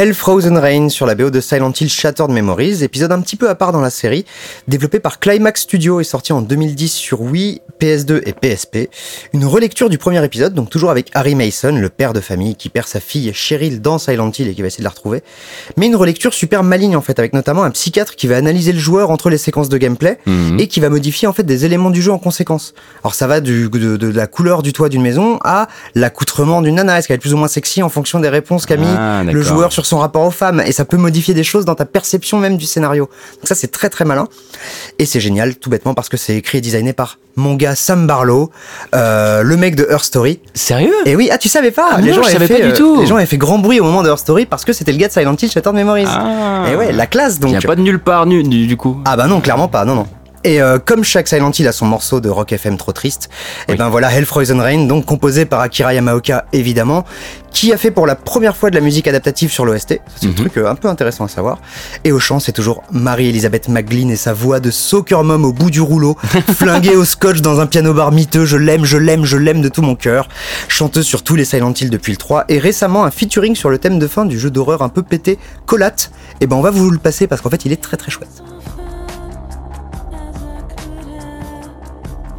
Hell Frozen Rain sur la BO de Silent Hill Shattered Memories, épisode un petit peu à part dans la série, développé par Climax Studio et sorti en 2010 sur Wii, PS2 et PSP. Une relecture du premier épisode, donc toujours avec Harry Mason, le père de famille qui perd sa fille Cheryl dans Silent Hill et qui va essayer de la retrouver. Mais une relecture super maligne en fait, avec notamment un psychiatre qui va analyser le joueur entre les séquences de gameplay Mhm. et qui va modifier en fait des éléments du jeu en conséquence. Alors ça va du, de, de la couleur du toit d'une maison à l'accoutrement d'une nana, est-ce qu'elle est plus ou moins sexy en fonction des réponses qu'a mis Ah, le joueur sur son rapport aux femmes et ça peut modifier des choses dans ta perception même du scénario. Donc ça c'est très très malin et c'est génial tout bêtement parce que c'est écrit et designé par mon gars Sam Barlow, euh, le mec de Her Story. Sérieux? Et oui, ah tu savais pas Ah non, je avaient savais fait, pas du euh, tout. Les gens avaient fait grand bruit au moment de Her Story parce que c'était le gars de Silent Hill Shattered Memories. Ah. Et ouais, la classe donc. Il n'y a pas de nulle part nu, du, du coup. Ah bah non, clairement pas, non non. Et euh, comme chaque Silent Hill a son morceau de rock FM trop triste, et Oui. ben voilà Hell Frozen Rain, donc composé par Akira Yamaoka évidemment, qui a fait pour la première fois de la musique adaptative sur l'OST. C'est un Mhm. truc euh, un peu intéressant à savoir. Et au chant, c'est toujours Marie-Elisabeth McGlynn et sa voix de soccer mom au bout du rouleau, flinguée au scotch dans un piano bar miteux. Je l'aime, je l'aime, je l'aime de tout mon cœur. Chanteuse sur tous les Silent Hill depuis le 3 et récemment un featuring sur le thème de fin du jeu d'horreur un peu pété, Colate. Et ben on va vous le passer parce qu'en fait il est très très chouette.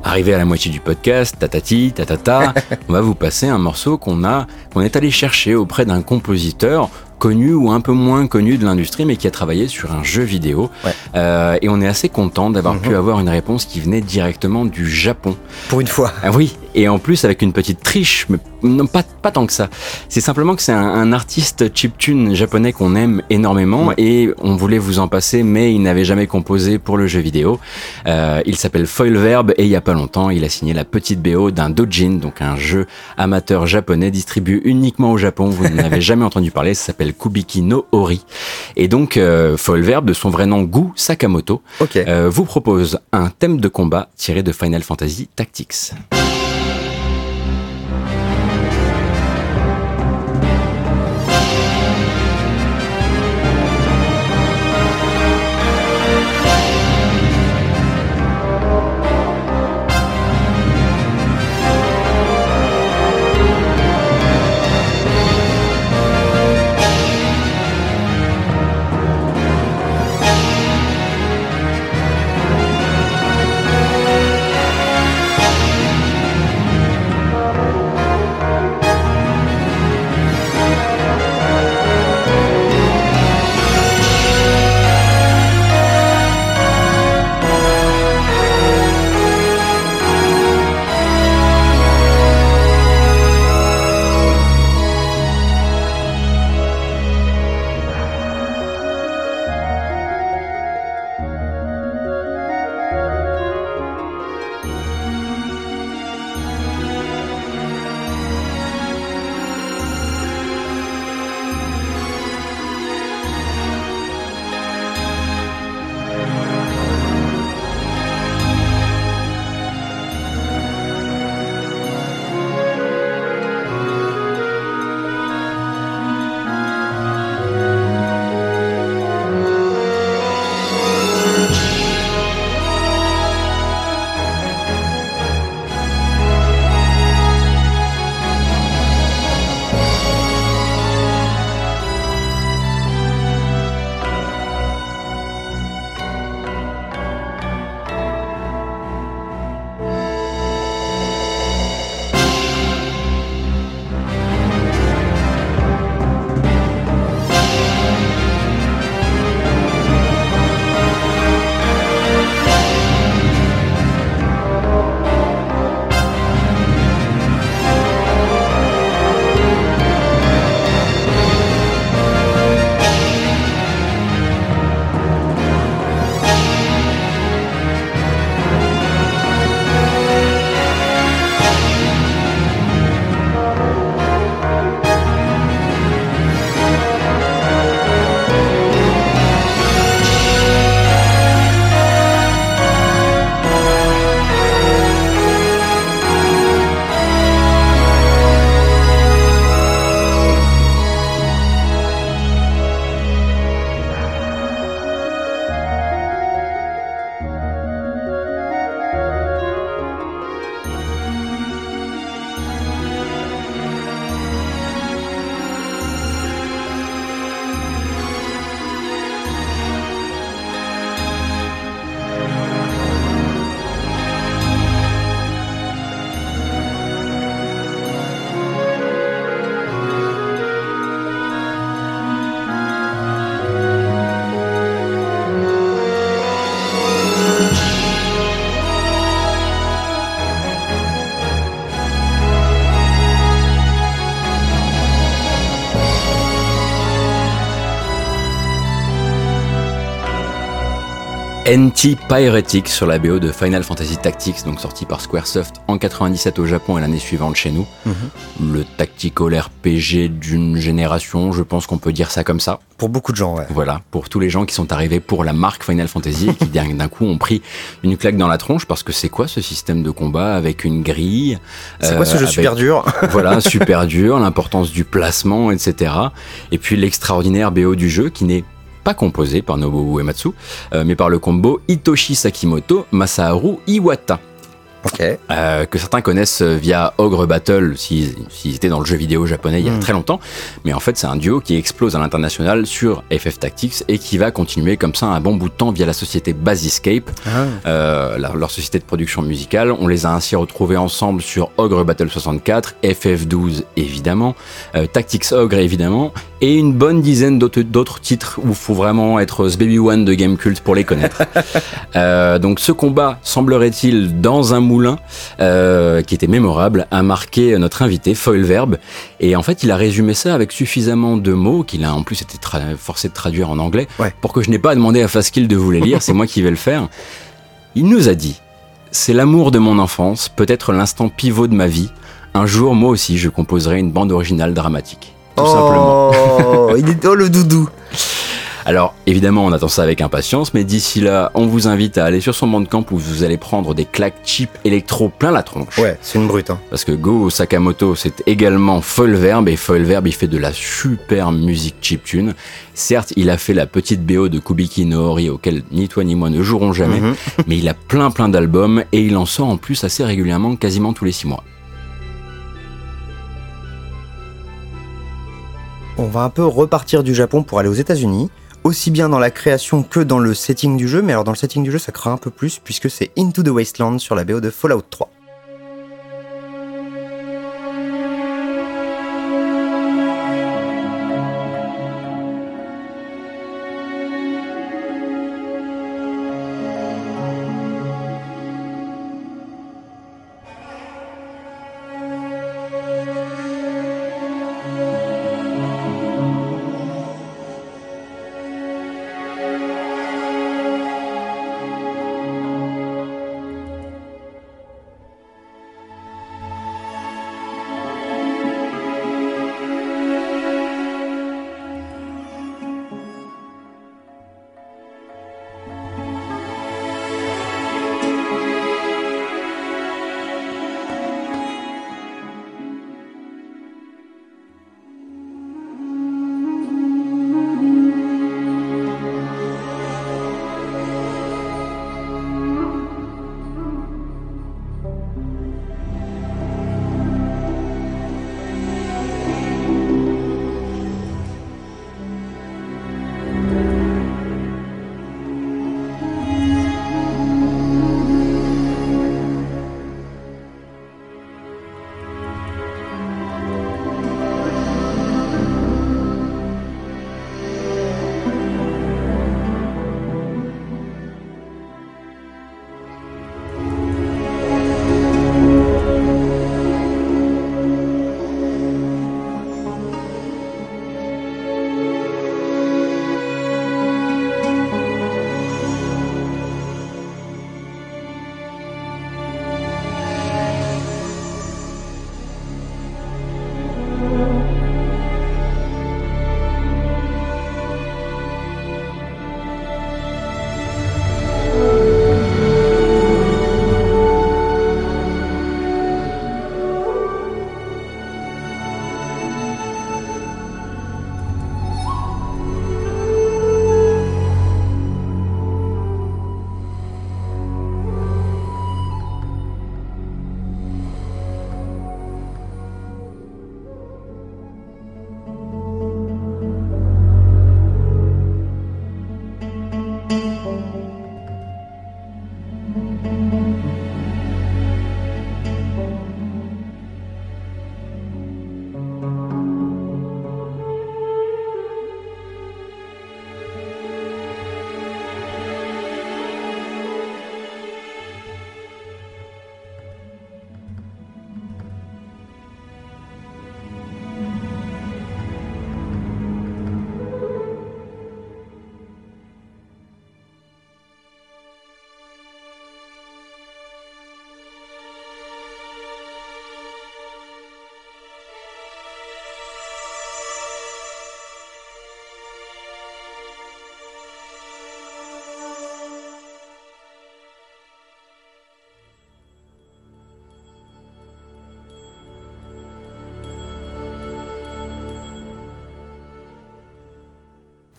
Arrivé à la moitié du podcast, tatati, tatata, on va vous passer un morceau qu'on a, qu'on est allé chercher auprès d'un compositeur connu ou un peu moins connu de l'industrie, mais qui a travaillé sur un jeu vidéo. Ouais. Euh, et on est assez content d'avoir Mhm. pu avoir une réponse qui venait directement du Japon. Pour une fois. Ah oui, et en plus avec une petite triche, mais non pas, pas tant que ça. C'est simplement que c'est un, un artiste chiptune japonais qu'on aime énormément Ouais. et on voulait vous en passer, mais il n'avait jamais composé pour le jeu vidéo. Euh, il s'appelle Foil Verb et il y a pas longtemps, il a signé la petite BO d'un Dojin, donc un jeu amateur japonais distribué uniquement au Japon. Vous n'en avez jamais entendu parler, ça s'appelle Kubiki no Ori. Et donc euh, Foil Verb, de son vrai nom Gu Sakamoto, Ok. euh, vous propose un thème de combat tiré de Final Fantasy Tactics. Anti-Pyretic sur la BO de Final Fantasy Tactics, donc sorti par Squaresoft en 97 au Japon et l'année suivante chez nous. Le tactical RPG d'une génération, je pense qu'on peut dire ça comme ça. Pour beaucoup de gens, ouais. Voilà, pour tous les gens qui sont arrivés pour la marque Final Fantasy et qui d'un d'un coup ont pris une claque dans la tronche parce que c'est quoi ce système de combat avec une grille C'est euh, quoi ce jeu avec- super dur? Voilà, super dur, l'importance du placement, etc. Et puis l'extraordinaire BO du jeu qui n'est pas composé par Nobuo Uematsu, euh, mais par le combo Hitoshi Sakimoto, Masaharu Iwata. Euh, que certains connaissent via Ogre Battle s'ils s'ils étaient dans le jeu vidéo japonais il y a Mm. très longtemps. Mais en fait, c'est un duo qui explose à l'international sur FF Tactics et qui va continuer comme ça un bon bout de temps via la société Basiscape, Ah. euh, leur, leur société de production musicale. On les a ainsi retrouvés ensemble sur Ogre Battle 64, FF12 évidemment, euh, Tactics Ogre évidemment, et une bonne dizaine d'autres titres où il faut vraiment être ce Baby One de Game Cult pour les connaître. Donc ce combat, semblerait-il, dans un moulin euh, qui était mémorable, a marqué notre invité, Foil Verb. Et en fait, il a résumé ça avec suffisamment de mots qu'il a en plus été forcé de traduire en anglais Ouais. pour que je n'ai pas demandé à Faskill de vous les lire, c'est moi qui vais le faire. Il nous a dit C'est l'amour de mon enfance, peut-être l'instant pivot de ma vie. Un jour, moi aussi, je composerai une bande originale dramatique. Tout simplement. Oh, il est oh le doudou. Alors évidemment on attend ça avec impatience, mais d'ici là on vous invite à aller sur son bandcamp où vous allez prendre des claques cheap électro plein la tronche. Ouais, c'est une brute. Hein. Parce que Go Sakamoto c'est également Foil Verb et Foil Verb il fait de la super musique chiptune. Certes il a fait la petite BO de Kubiki no Ori auquel ni toi ni moi ne jouerons jamais, Mhm. mais il a plein plein d'albums et il en sort en plus assez régulièrement, quasiment tous les six mois. On va un peu repartir du Japon pour aller aux États-Unis, aussi bien dans la création que dans le setting du jeu, mais alors dans le setting du jeu ça craint un peu plus puisque c'est Into the Wasteland sur la BO de Fallout 3.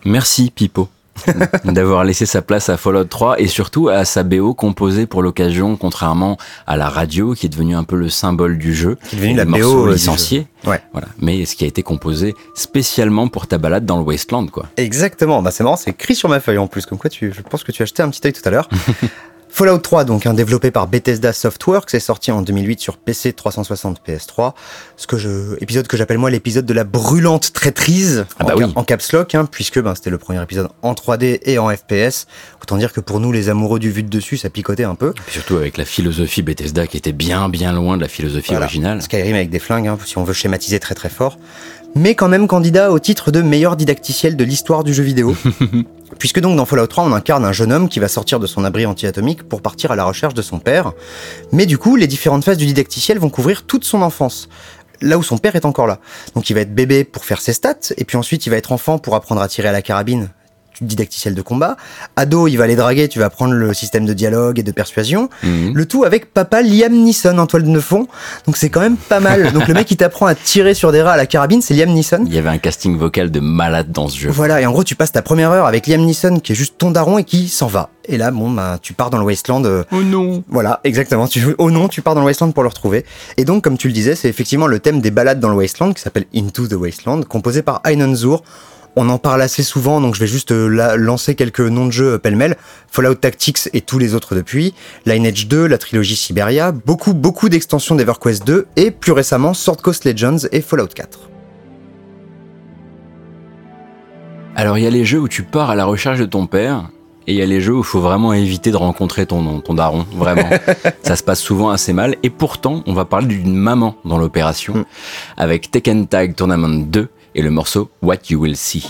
Merci Pipo d'avoir laissé sa place à Fallout 3 et surtout à sa BO composée pour l'occasion, contrairement à la radio qui est devenue un peu le symbole du jeu, Qui est devenue la BO morceau du licencié. jeu. Ouais. Voilà, mais ce qui a été composé spécialement pour ta balade dans le Wasteland, quoi. Exactement, bah c'est marrant, c'est écrit sur ma feuille en plus, comme quoi tu, je pense que tu as acheté un petit œil tout à l'heure. Fallout 3, donc hein, développé par Bethesda Softworks, c'est sorti en 2008 sur PC 360 PS3. Ce que je, épisode que j'appelle moi l'épisode de la brûlante traîtrise Ah bah en, oui. en caps lock, hein, puisque ben, c'était le premier épisode en 3D et en FPS. Autant dire que pour nous, les amoureux du vue de dessus, ça picotait un peu. Et puis surtout avec la philosophie Bethesda qui était bien bien loin de la philosophie Voilà. originale. Skyrim avec des flingues, hein, si on veut schématiser très très fort. Mais quand même candidat au titre de meilleur didacticiel de l'histoire du jeu vidéo. Puisque donc dans Fallout 3, on incarne un jeune homme qui va sortir de son abri anti-atomique pour partir à la recherche de son père. Mais du coup, les différentes phases du didacticiel vont couvrir toute son enfance. Là où son père est encore là. Donc il va être bébé pour faire ses stats, et puis ensuite il va être enfant pour apprendre à tirer à la carabine, didacticiel de combat. Ado, il va aller draguer, tu vas apprendre le système de dialogue et de persuasion. Mhm. Le tout avec papa Liam Neeson en toile de fond. Donc c'est quand même pas mal. Donc le mec qui t'apprend à tirer sur des rats à la carabine, c'est Liam Neeson. Il y avait un casting vocal de malade dans ce jeu. Voilà, et en gros tu passes ta première heure avec Liam Neeson qui est juste ton daron et qui s'en va. Et là, bon, bah, tu pars dans le Wasteland. euh, Oh non voilà, exactement. Tu, oh non, tu pars dans le Wasteland pour le retrouver. Et donc, comme tu le disais, c'est effectivement le thème des balades dans le Wasteland qui s'appelle Into the Wasteland, composé par Einon Zur. On en parle assez souvent, donc je vais juste euh, la- lancer quelques noms de jeux euh, pêle-mêle. Fallout Tactics et tous les autres depuis. Lineage 2, la trilogie Siberia, beaucoup, beaucoup d'extensions d'EverQuest 2 et plus récemment Sword Coast Legends et Fallout 4. Alors il y a les jeux où tu pars à la recherche de ton père, et il y a les jeux où il faut vraiment éviter de rencontrer ton, ton daron, vraiment. Ça se passe souvent assez mal, et pourtant on va parler d'une maman dans l'opération, Mm. avec Tekken Tag Tournament 2 et le morceau What You Will See.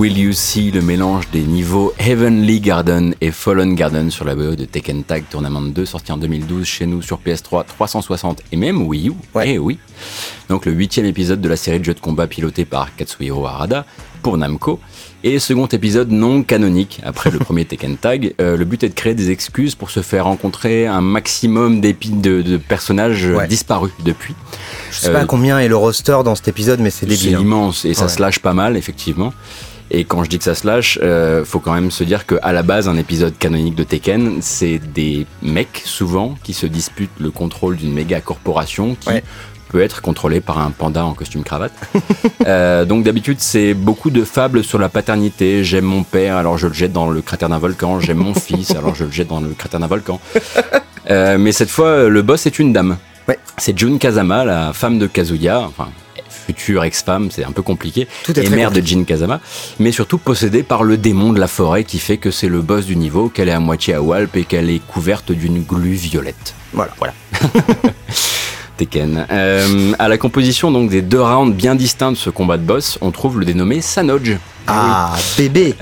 Will You See, le mélange des niveaux Heavenly Garden et Fallen Garden sur la BO de Tekken Tag Tournament 2, sorti en 2012 chez nous sur PS3, 360 et même Wii U. Ouais. Eh oui. Donc le huitième épisode de la série de jeux de combat piloté par Katsuhiro Harada pour Namco. Et second épisode non canonique après le premier Tekken Tag. Euh, le but est de créer des excuses pour se faire rencontrer un maximum de, de personnages Ouais. disparus depuis. Je sais Euh, pas combien est le roster dans cet épisode, mais c'est C'est débile. hein. immense et ça se lâche pas mal, effectivement. Et quand je dis que ça se lâche, euh, faut quand même se dire qu'à la base, un épisode canonique de Tekken, c'est des mecs, souvent, qui se disputent le contrôle d'une méga corporation qui Ouais. peut être contrôlée par un panda en costume cravate. Euh, donc d'habitude, c'est beaucoup de fables sur la paternité. J'aime mon père, alors je le jette dans le cratère d'un volcan. J'aime mon fils, alors je le jette dans le cratère d'un volcan. Euh, mais cette fois, le boss est une dame. Ouais. C'est Jun Kazama, la femme de Kazuya, enfin future ex-femme, c'est un peu compliqué, Tout est et mère de. Jin Kazama, mais surtout possédée par le démon de la forêt qui fait que c'est le boss du niveau, qu'elle est à moitié à Walp et qu'elle est couverte d'une glu violette. Voilà. Voilà. Tekken. Euh, à la composition donc des deux rounds bien distincts de ce combat de boss, on trouve le dénommé Sanoge. Ah, bébé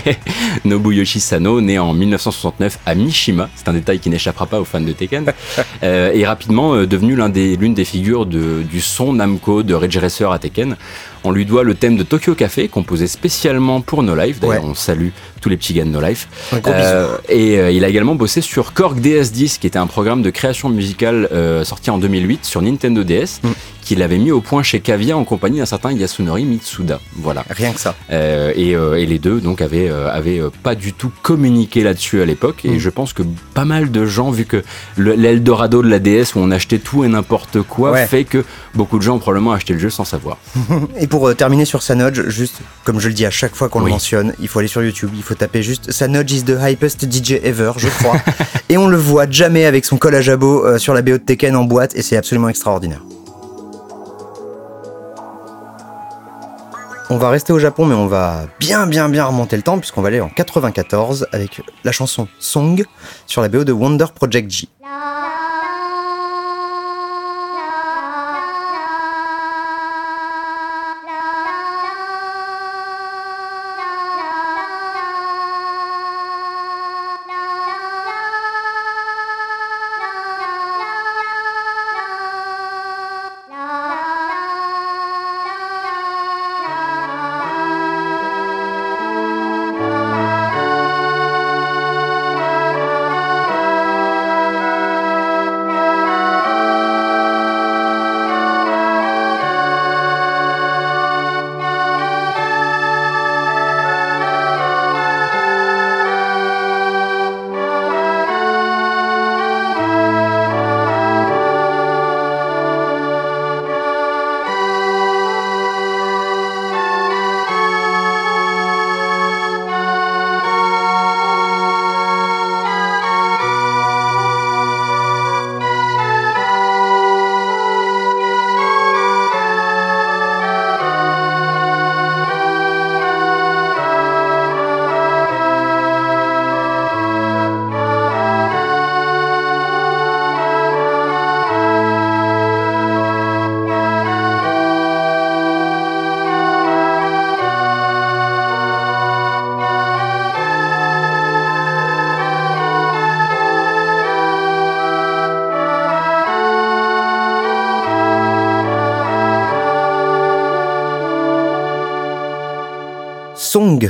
Nobuyoshi Sano, né en 1969 à Mishima, c'est un détail qui n'échappera pas aux fans de Tekken, euh, est rapidement euh, devenu des- l'une des, figures de- du son Namco de Ridge Racer à Tekken. On lui doit le thème de Tokyo Café, composé spécialement pour No Life. D'ailleurs, Ouais. on salue tous les petits gars de No Life. Euh, et euh, il a également bossé sur Korg DS10, qui était un programme de création musicale euh, sorti en 2008 sur Nintendo DS, Mm. Qu'il avait mis au point chez Kavia en compagnie d'un certain Yasunori Mitsuda. Voilà. Rien que ça. Euh, et, euh, et les deux donc avaient, euh, avaient pas du tout communiqué là-dessus à l'époque et Mm. je pense que pas mal de gens vu que le- l'Eldorado de la DS où on achetait tout et n'importe quoi Ouais. fait que beaucoup de gens ont probablement acheté le jeu sans savoir. Et pour terminer sur Sanoge, juste comme je le dis à chaque fois qu'on Oui. le mentionne, il faut aller sur YouTube, il faut taper juste Sanoge is the hypest DJ ever, je crois. et on le voit jamais avec son col à jabot sur la BO de Tekken en boîte et c'est absolument extraordinaire. On va rester au Japon, mais on va bien bien bien remonter le temps puisqu'on va aller en 94 avec la chanson Song sur la BO de Wonder Project G.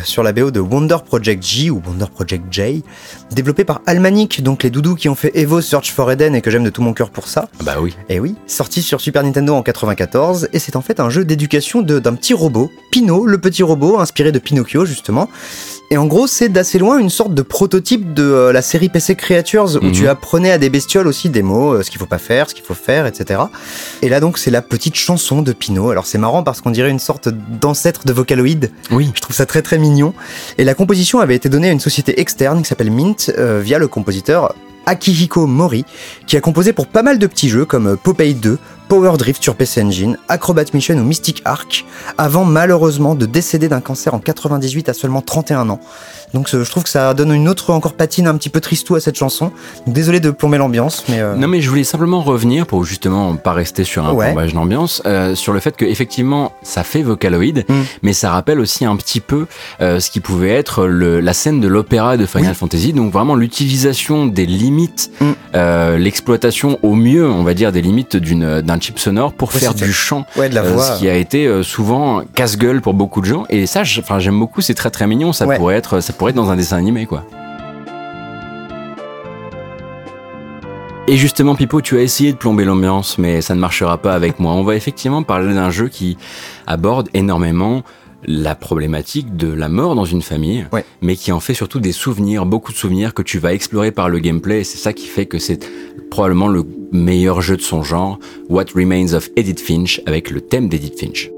Sur la BO de Wonder Project J ou Wonder Project J, développé par Almanic, donc les doudous qui ont fait Evo Search for Eden et que j'aime de tout mon cœur pour ça. Bah oui. Et oui, sorti sur Super Nintendo en 94, et c'est en fait un jeu d'éducation de- d'un petit robot, Pino, le petit robot, inspiré de Pinocchio justement. Et en gros, c'est d'assez loin une sorte de prototype de euh, la série PC Creatures, où Mhm. tu apprenais à des bestioles aussi des mots, euh, ce qu'il faut pas faire, ce qu'il faut faire, etc. Et là donc, c'est la petite chanson de Pino. Alors c'est marrant parce qu'on dirait une sorte d'ancêtre de Vocaloid. Oui. Je trouve ça très très mignon. Et la composition avait été donnée à une société externe qui s'appelle Mint euh, via le compositeur Akihiko Mori, qui a composé pour pas mal de petits jeux comme Popeye 2, Power Drift sur PC Engine, Acrobat Mission ou Mystic Arc, avant malheureusement de décéder d'un cancer en 98 à seulement 31 ans. Donc je trouve que ça donne une autre encore patine un petit peu tristou à cette chanson. Donc, désolé de plomber l'ambiance, mais euh, Non mais je voulais simplement revenir pour justement pas rester sur un Ouais. plombage d'ambiance, euh, sur le fait que effectivement ça fait Vocaloid, Mm. mais ça rappelle aussi un petit peu euh, ce qui pouvait être le- la scène de l'opéra de Final Oui. Fantasy, donc vraiment l'utilisation des limites, Mm. euh, l'exploitation au mieux, on va dire des limites d'une d'un chip sonore pour Ouais, faire du chant, ouais de la euh, voix. ce qui a été euh, souvent casse-gueule pour beaucoup de gens. Et ça, j'aime beaucoup, c'est très très mignon, ça Ouais. pourrait être ça pourrait être dans un dessin animé quoi. Et justement, Pipo, tu as essayé de plomber l'ambiance, mais ça ne marchera pas avec moi. On va effectivement parler d'un jeu qui aborde énormément la problématique de la mort dans une famille, Ouais. mais qui en fait surtout des souvenirs, beaucoup de souvenirs que tu vas explorer par le gameplay. Et c'est ça qui fait que c'est probablement le meilleur jeu de son genre, What Remains of Edith Finch, avec le thème d'Edith Finch.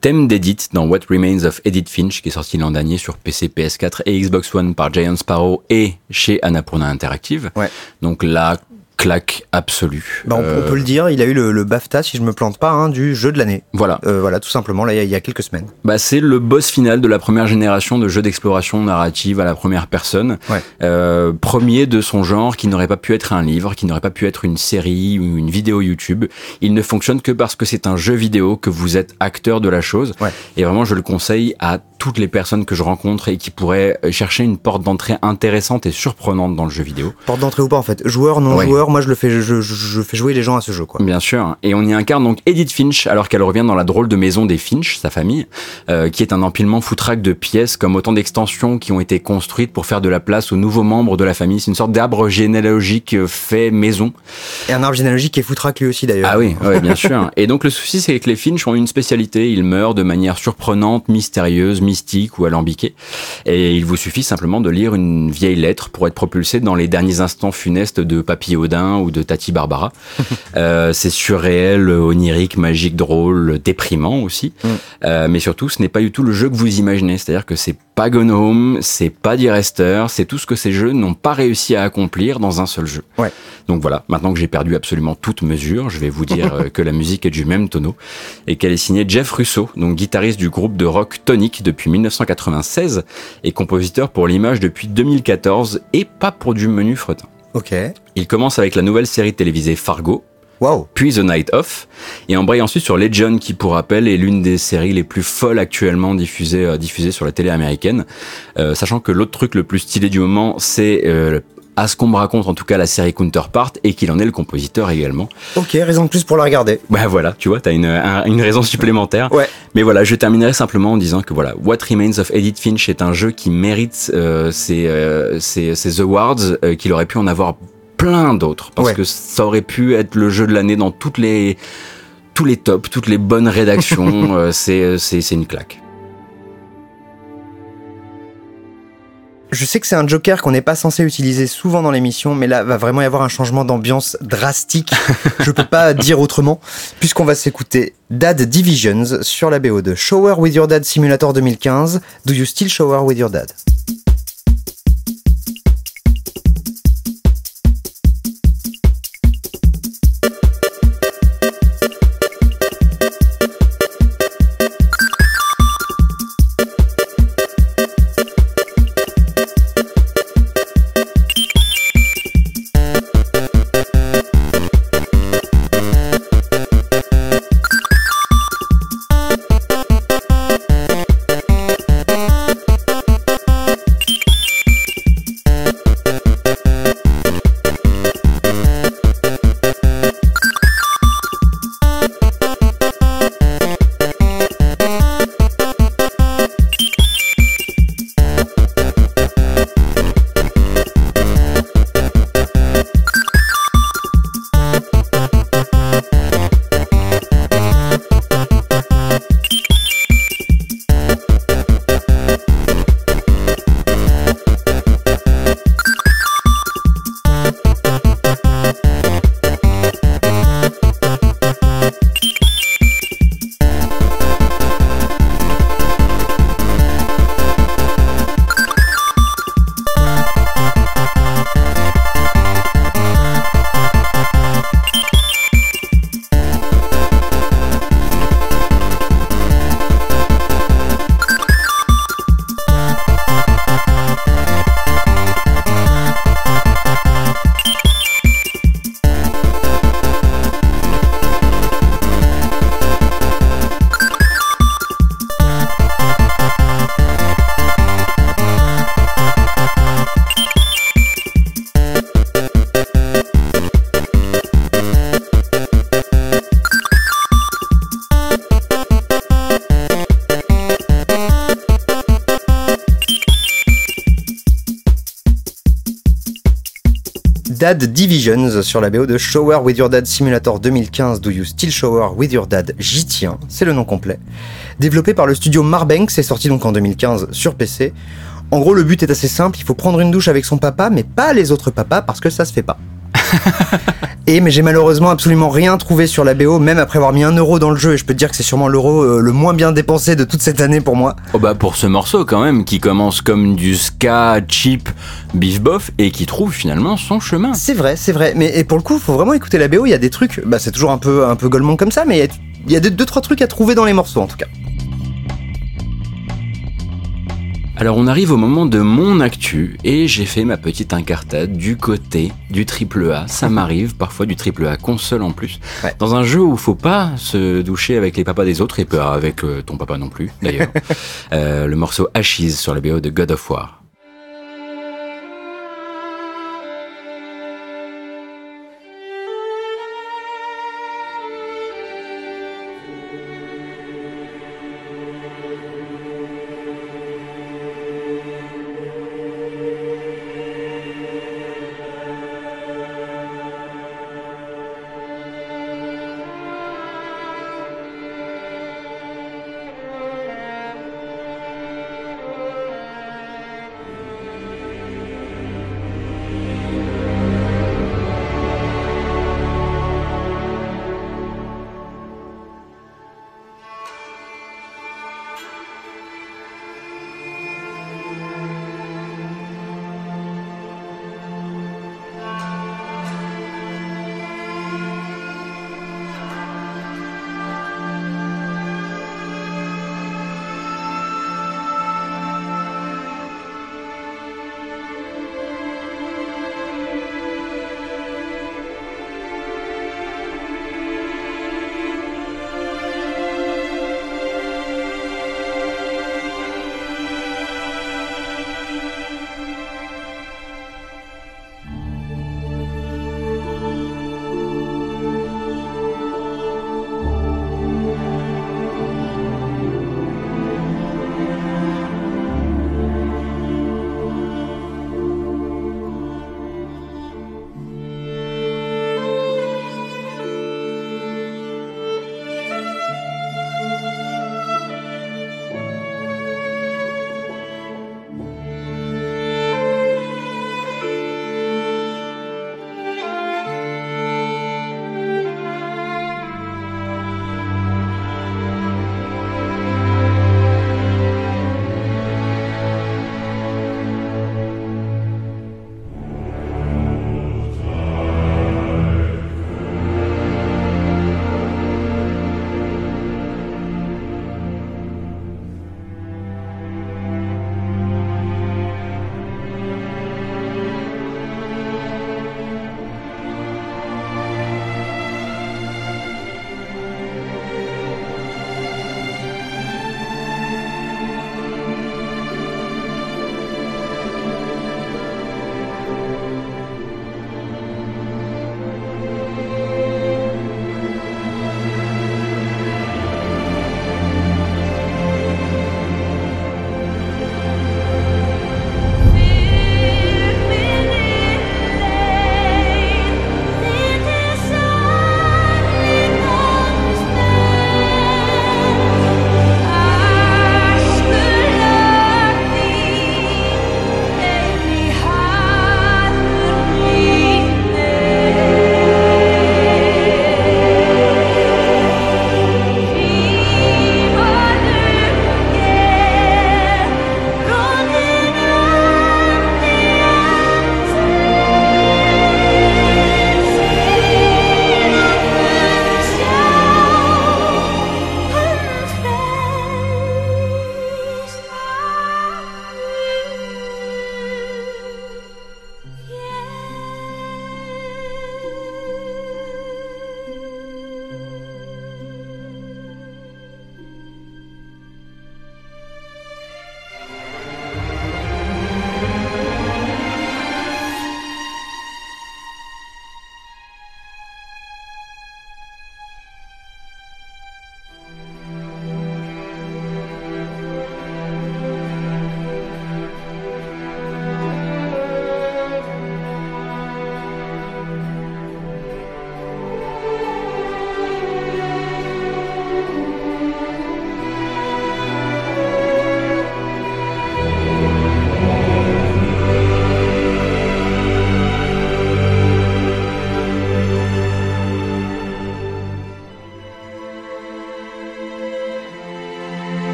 Thème d'Edith dans What Remains of Edith Finch, qui est sorti l'an dernier sur PC, PS4 et Xbox One par Giant Sparrow et chez Annapurna Interactive. Ouais. Donc la claque absolue. Bah, on, on peut le dire, il a eu le, le BAFTA, si je me plante pas, hein, du jeu de l'année. Voilà. Euh, voilà, tout simplement, là, il y a- il y, a quelques semaines. Bah, c'est le boss final de la première génération de jeux d'exploration narrative à la première personne. Ouais. Euh, premier de son genre qui n'aurait pas pu être un livre, qui n'aurait pas pu être une série ou une vidéo YouTube. Il ne fonctionne que parce que c'est un jeu vidéo, que vous êtes acteur de la chose. Ouais. Et vraiment, je le conseille à toutes les personnes que je rencontre et qui pourraient chercher une porte d'entrée intéressante et surprenante dans le jeu vidéo. Porte d'entrée ou pas, en fait. Joueur, non Ouais. joueur, moi, je le fais, je, je, je fais jouer les gens à ce jeu, quoi. Bien sûr. Et on y incarne donc Edith Finch, alors qu'elle revient dans la drôle de maison des Finch, sa famille, euh, qui est un empilement foutraque de pièces, comme autant d'extensions qui ont été construites pour faire de la place aux nouveaux membres de la famille. C'est une sorte d'arbre généalogique euh, fait maison. Et un arbre généalogique qui est foutraque lui aussi, d'ailleurs. Ah oui, ouais, bien sûr. Et donc le souci, c'est que les Finch ont une spécialité. Ils meurent de manière surprenante, mystérieuse, mystiques ou alambiquées. Et il vous suffit simplement de lire une vieille lettre pour être propulsé dans les derniers instants funestes de Papy Audin ou de Tati Barbara. Euh, c'est surréel, onirique, magique, drôle, déprimant aussi. Mm. Euh, mais surtout, ce n'est pas du tout le jeu que vous imaginez. C'est-à-dire que c'est pas Gone Home, c'est pas D-Rester, c'est tout ce que ces jeux n'ont pas réussi à accomplir dans un seul jeu. Ouais. Donc voilà, maintenant que j'ai perdu absolument toute mesure, je vais vous dire euh, que la musique est du même tonneau et qu'elle est signée Jeff Russo, donc guitariste du groupe de rock Tonic depuis 1996 et compositeur pour l'image depuis 2014 et pas pour du menu fretin. Ok. Il commence avec la nouvelle série télévisée Fargo, Waouh. puis The Night Of, et embraye ensuite sur Legion, qui pour rappel est l'une des séries les plus folles actuellement diffusées, euh, diffusées sur la télé américaine. Euh, sachant que l'autre truc le plus stylé du moment, c'est euh, à ce qu'on me raconte en tout cas la série Counterpart, et qu'il en est le compositeur également. Ok, raison de plus pour la regarder. Bah voilà, tu vois, t'as une, un- une raison supplémentaire. Ouais. Mais voilà, je terminerai simplement en disant que voilà, What Remains of Edith Finch est un jeu qui mérite euh, ses, euh, ses, ses awards, euh, qu'il aurait pu en avoir plein d'autres, parce Ouais. que ça aurait pu être le jeu de l'année dans toutes les tous les tops, toutes les bonnes rédactions. euh, c'est c'est une claque. Je sais que c'est un joker qu'on n'est pas censé utiliser souvent dans l'émission, mais là va vraiment y avoir un changement d'ambiance drastique. Je peux pas dire autrement, puisqu'on va s'écouter Dad Divisions sur la BO de Shower with Your Dad Simulator 2015. Do you still shower with your dad? Sur la BO de Shower with Your Dad Simulator 2015 Do You Still Shower with Your Dad? J'y tiens, c'est le nom complet. Développé par le studio Marbank, c'est sorti donc en 2015 sur PC. En gros, le but est assez simple, il faut prendre une douche avec son papa, mais pas les autres papas parce que ça se fait pas. Et mais j'ai malheureusement absolument rien trouvé sur la BO, même après avoir mis un euro dans le jeu, et je peux te dire que c'est sûrement l'euro euh, le moins bien dépensé de toute cette année pour moi. Oh bah pour ce morceau quand même, qui commence comme du ska cheap beef bof et qui trouve finalement son chemin. C'est vrai, c'est vrai. Mais et pour le coup, faut vraiment écouter la BO. Il y a des trucs. Bah, c'est toujours un peu, un peu Golemont comme ça, mais il y a- y a, deux, deux, trois trucs à trouver dans les morceaux en tout cas. Alors on arrive au moment de mon actu et j'ai fait ma petite incartade du côté du triple A. Ça m'arrive parfois du triple A console en plus. Ouais. Dans un jeu où faut pas se doucher avec les papas des autres et pas avec euh, ton papa non plus d'ailleurs. Euh, le morceau Ashes sur la BO de God of War.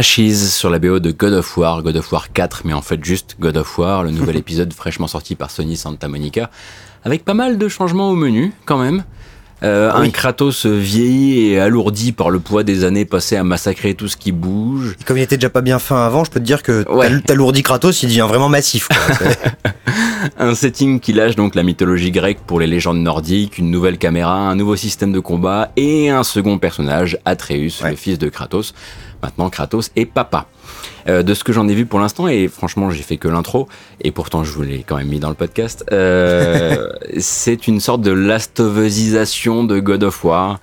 Ashes sur la BO de God of War, God of War 4, mais en fait juste God of War, le nouvel épisode fraîchement sorti par Sony Santa Monica, avec pas mal de changements au menu quand même. Euh, Oui. Un Kratos vieilli et alourdi par le poids des années passées à massacrer tout ce qui bouge. Et Comme il était déjà pas bien fin avant, je peux te dire que Ouais. t'alourdis Kratos, il devient vraiment massif. quoi. Un setting qui lâche donc la mythologie grecque pour les légendes nordiques, une nouvelle caméra, un nouveau système de combat et un second personnage, Atreus, Ouais. le fils de Kratos. Maintenant, Kratos est papa. Euh, de ce que j'en ai vu pour l'instant, et franchement, j'ai fait que l'intro, et pourtant je vous l'ai quand même mis dans le podcast, euh, c'est une sorte de Last of Usisation de God of War.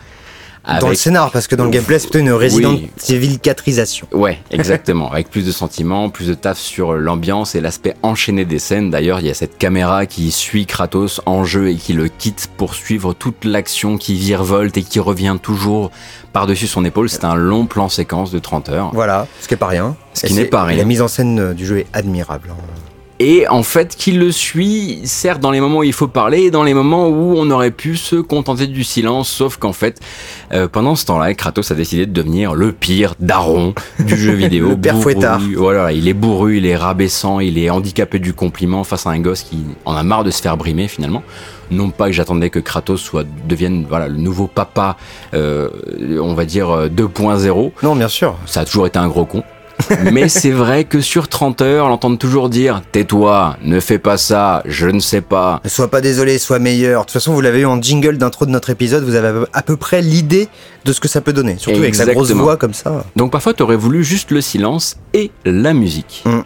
Dans le scénar, parce que dans le gameplay, c'est plutôt une Resident Oui. Evil 4isation. Ouais, exactement. Avec plus de sentiments, plus de taf sur l'ambiance et l'aspect enchaîné des scènes. D'ailleurs, il y a cette caméra qui suit Kratos en jeu et qui le quitte pour suivre toute l'action qui virevolte et qui revient toujours par-dessus son épaule. C'est un long plan séquence de 30 heures. Voilà, ce qui est pas rien. Ce qui n'est pas rien. La mise en scène euh, du jeu est admirable. Et en fait, qui le suit, certes dans les moments où il faut parler et dans les moments où on aurait pu se contenter du silence, sauf qu'en fait, euh, pendant ce temps-là, Kratos a décidé de devenir le pire daron du jeu vidéo. Le père Bourru. fouettard. Voilà, il est bourru, il est rabaissant, il est handicapé du compliment face à un gosse qui en a marre de se faire brimer finalement. Non pas que j'attendais que Kratos soit devienne voilà le nouveau papa, euh, on va dire euh, 2.0 Non, bien sûr. ça a toujours été un gros con. Mais c'est vrai que sur 30 heures, l'entendre toujours dire Tais-toi, ne fais pas ça, je ne sais pas. Sois pas désolé, sois meilleur. De toute façon, vous l'avez eu en jingle d'intro de notre épisode, vous avez à peu près l'idée de ce que ça peut donner. Surtout avec sa grosse voix comme ça. Donc parfois, t'aurais voulu juste le silence et la musique. Mm.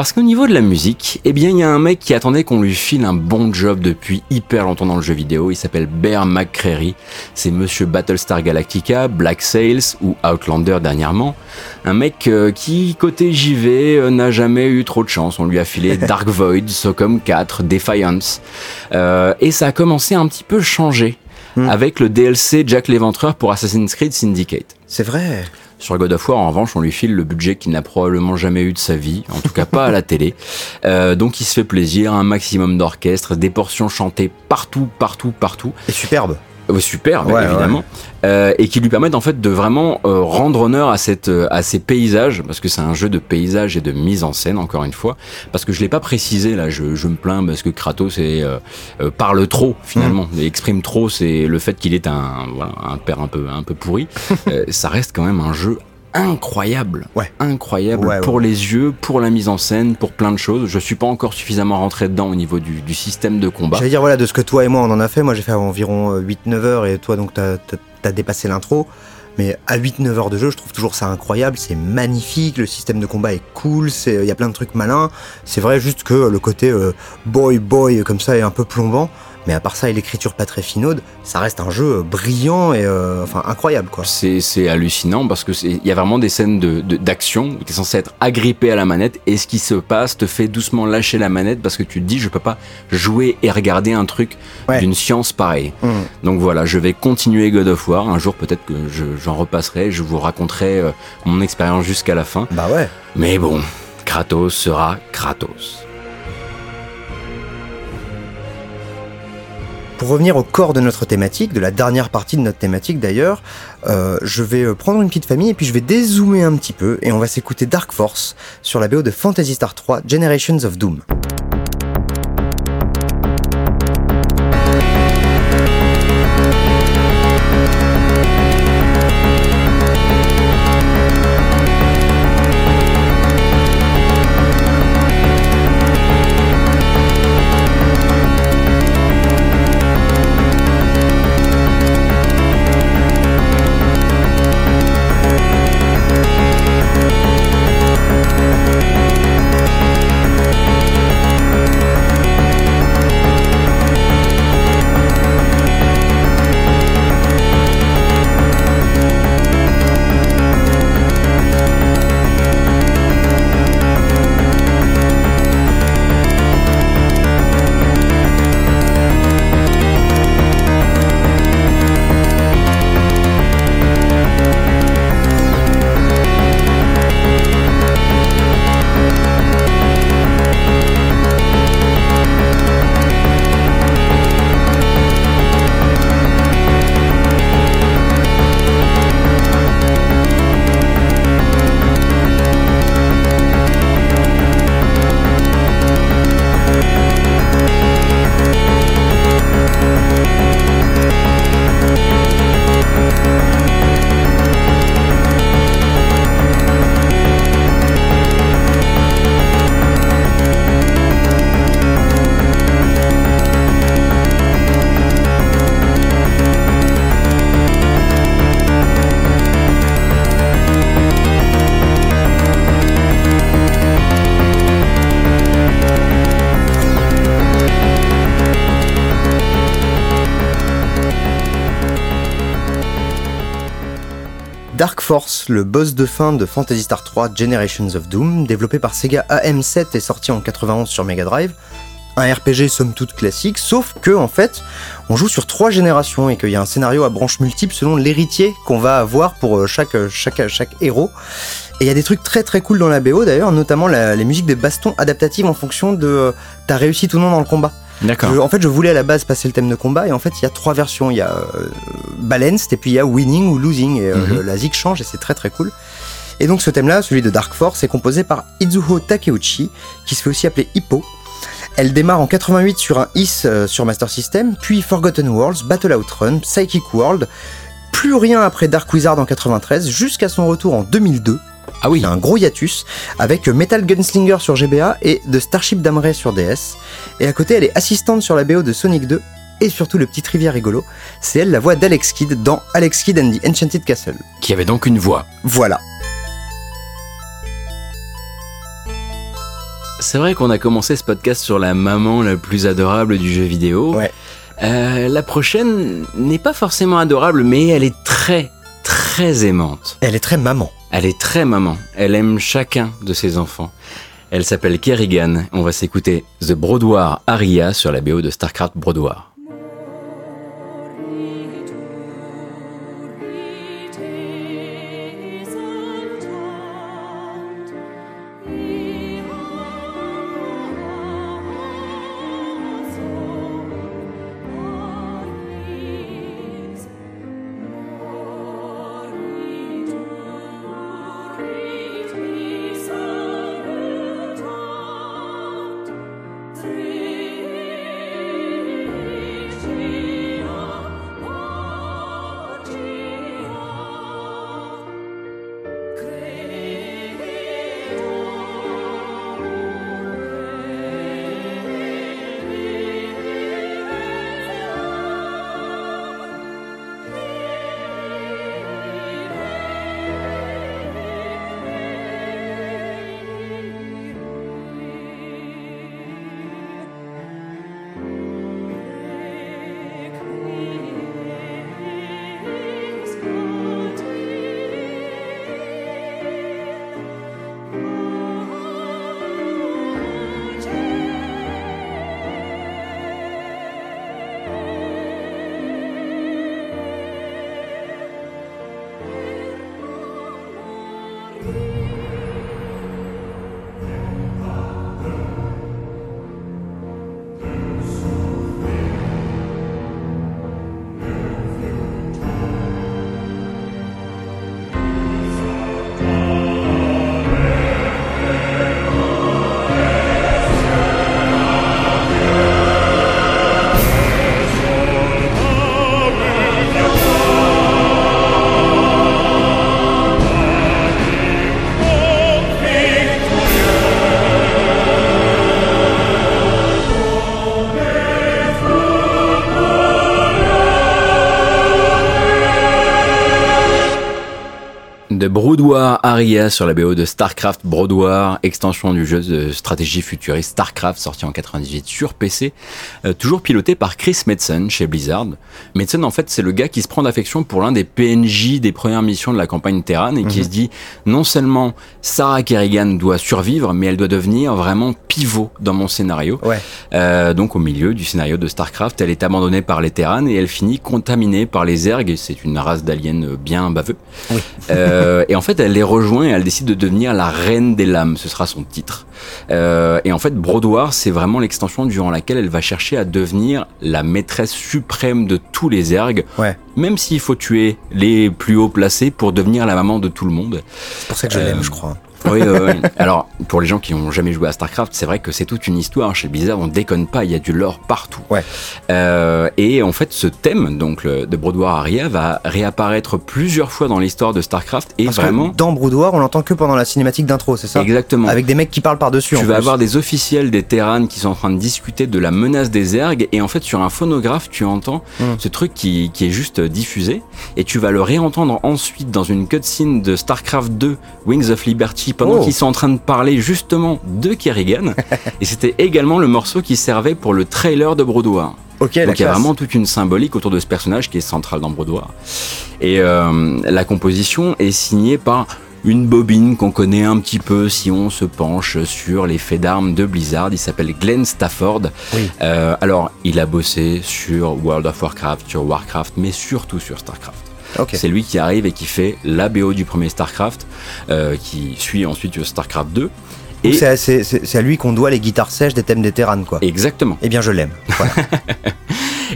Parce qu'au niveau de la musique, eh bien, il y a un mec qui attendait qu'on lui file un bon job depuis hyper longtemps dans le jeu vidéo. Il s'appelle Bear McCreary. C'est monsieur Battlestar Galactica, Black Sails ou Outlander dernièrement. Un mec euh, qui, côté JV, euh, n'a jamais eu trop de chance. On lui a filé Dark Void, Socom 4, Defiance. Euh, et ça a commencé à un petit peu changer. Mm. Avec le DLC Jack l'Éventreur pour Assassin's Creed Syndicate. C'est vrai. Sur God of War, en revanche, on lui file le budget qu'il n'a probablement jamais eu de sa vie, en tout cas pas à la télé. Euh, donc il se fait plaisir, un maximum d'orchestre, des portions chantées partout, partout, partout. Et superbe. Euh, super, Ouais, évidemment. Euh, et qui lui permettent en fait de vraiment euh, rendre honneur à, cette, à ces paysages, parce que c'est un jeu de paysages et de mise en scène, encore une fois. Parce que je l'ai pas précisé, là, je, je me plains parce que Kratos est, parle trop, finalement, Mmh. et exprime trop, c'est le fait qu'il est un, voilà, un père un peu, un peu pourri. Ça reste quand même un jeu incroyable, Ouais. incroyable Ouais, ouais, pour les yeux, pour la mise en scène, pour plein de choses. Je suis pas encore suffisamment rentré dedans au niveau du, du système de combat. J'allais dire, voilà, de ce que toi et moi on en a fait, moi j'ai fait environ euh, 8-9 heures et toi donc t'as as, dépassé l'intro. Mais à 8-9 heures de jeu, je trouve toujours ça incroyable, c'est magnifique, le système de combat est cool, il y a plein de trucs malins. C'est vrai juste que le côté euh, boy boy comme ça est un peu plombant. Mais à part ça et l'écriture pas très finaude, ça reste un jeu brillant et euh, enfin incroyable quoi. C'est c'est hallucinant parce que c'est- il y a vraiment des scènes de de- d'action où tu es censé être agrippé à la manette et ce qui se passe te fait doucement lâcher la manette parce que tu te dis je peux pas jouer et regarder un truc Ouais. d'une science pareille. Mmh. Donc voilà, je vais continuer God of War. Un jour peut-être que je- j'en repasserai, je vous raconterai euh, mon expérience jusqu'à la fin. Bah ouais. Mais bon, Kratos sera Kratos. Pour revenir au corps de notre thématique, de la dernière partie de notre thématique d'ailleurs, euh, je vais euh, prendre une petite famille et puis je vais dézoomer un petit peu et on va s'écouter Dark Force sur la BO de Phantasy Star 3 Generations of Doom. Le boss de fin de Phantasy Star 3 Generations of Doom, développé par Sega AM7 et sorti en 91 sur Mega Drive. Un RPG somme toute classique, sauf que en fait, on joue sur trois générations et qu'il y a un scénario à branches multiples selon l'héritier qu'on va avoir pour euh, chaque, chaque, chaque héros. Et il y a des trucs très très cool dans la BO d'ailleurs, notamment la- les musiques des bastons adaptatives en fonction de euh, ta réussite ou non dans le combat. D'accord. En fait, je voulais à la base passer le thème de combat et en fait, il y a trois versions. Il y a euh, balanced et puis il y a winning ou losing et euh, Mhm. le- la zig change et c'est très très cool. Et donc ce thème-là, celui de Dark Force, est composé par Izuho Takeuchi, qui se fait aussi appeler Hippo. Elle démarre en 88 sur un IS euh, sur Master System, puis Forgotten Worlds, Battle Outrun, Psychic World, plus rien après Dark Wizard en 93, jusqu'à son retour en 2002. Ah oui. Il y a un gros hiatus avec Metal Gunslinger sur GBA et The Starship Damray sur DS. Et à côté, elle est assistante sur la BO de Sonic 2 et surtout le petit trivia rigolo, c'est elle la voix d'Alex Kidd dans Alex Kidd and the Enchanted Castle. Qui avait donc une voix. Voilà. C'est vrai qu'on a commencé ce podcast sur la maman la plus adorable du jeu vidéo. Ouais. Euh, la prochaine n'est pas forcément adorable, mais elle est très, très aimante. Elle est très maman. Elle est très maman. Elle aime chacun de ses enfants. Elle s'appelle Kerrigan. On va s'écouter The Brodoir Aria sur la BO de StarCraft Brodoir. Broodwar Aria sur la BO de StarCraft Broodwar, extension du jeu de stratégie futuriste StarCraft sorti en 98 sur PC, euh, toujours piloté par Chris Metzen chez Blizzard. Metzen en fait c'est le gars qui se prend d'affection pour l'un des PNJ des premières missions de la campagne Terran et qui se dit non seulement Sarah Kerrigan doit survivre mais elle doit devenir vraiment pivot dans mon scénario. Ouais. Euh, donc au milieu du scénario de StarCraft, elle est abandonnée par les Terrans et elle finit contaminée par les Zergs. C'est une race d'aliens bien baveux. Euh, et en fait, elle les rejoint et elle décide de devenir la reine des lames. Ce sera son titre. Euh, et en fait, Brodoir, c'est vraiment l'extension durant laquelle elle va chercher à devenir la maîtresse suprême de tous les Zergs. Ouais. Même s'il faut tuer les plus hauts placés pour devenir la maman de tout le monde. C'est pour ça que je l'aime, Euh, je crois. Oui, oui, oui. Alors, pour les gens qui n'ont jamais joué à StarCraft, c'est vrai que c'est toute une histoire. Chez Blizzard, on déconne pas, il y a du lore partout. Ouais. Euh, et en fait, ce thème, donc le, de Brodoir Aria, va réapparaître plusieurs fois dans l'histoire de StarCraft et Parce vraiment. que dans Broudoir, on l'entend que pendant la cinématique d'intro, c'est ça? Exactement. Avec des mecs qui parlent par-dessus en Tu vas plus. avoir des officiels des Terran qui sont en train de discuter de la menace des ergs et en fait sur un phonographe tu entends Mm. ce truc qui, qui est juste diffusé et tu vas le réentendre ensuite dans une cutscene de StarCraft 2 Wings of Liberty pendant Oh. qu'ils sont en train de parler justement de Kerrigan et c'était également le morceau qui servait pour le trailer de la Donc il y a vraiment toute une symbolique autour de ce personnage qui est central dans Brood War. Et euh, la composition est signée par une bobine qu'on connaît un petit peu si on se penche sur les faits d'armes de Blizzard. Il s'appelle Glenn Stafford. Oui. Euh, alors, il a bossé sur World of Warcraft, sur Warcraft, mais surtout sur Starcraft. C'est lui qui arrive et qui fait la BO du premier Starcraft, euh, qui suit ensuite Starcraft 2. Et C'est à, lui qu'on doit les guitares sèches des thèmes des Terran, quoi. exactement. Eh bien, je l'aime. Voilà.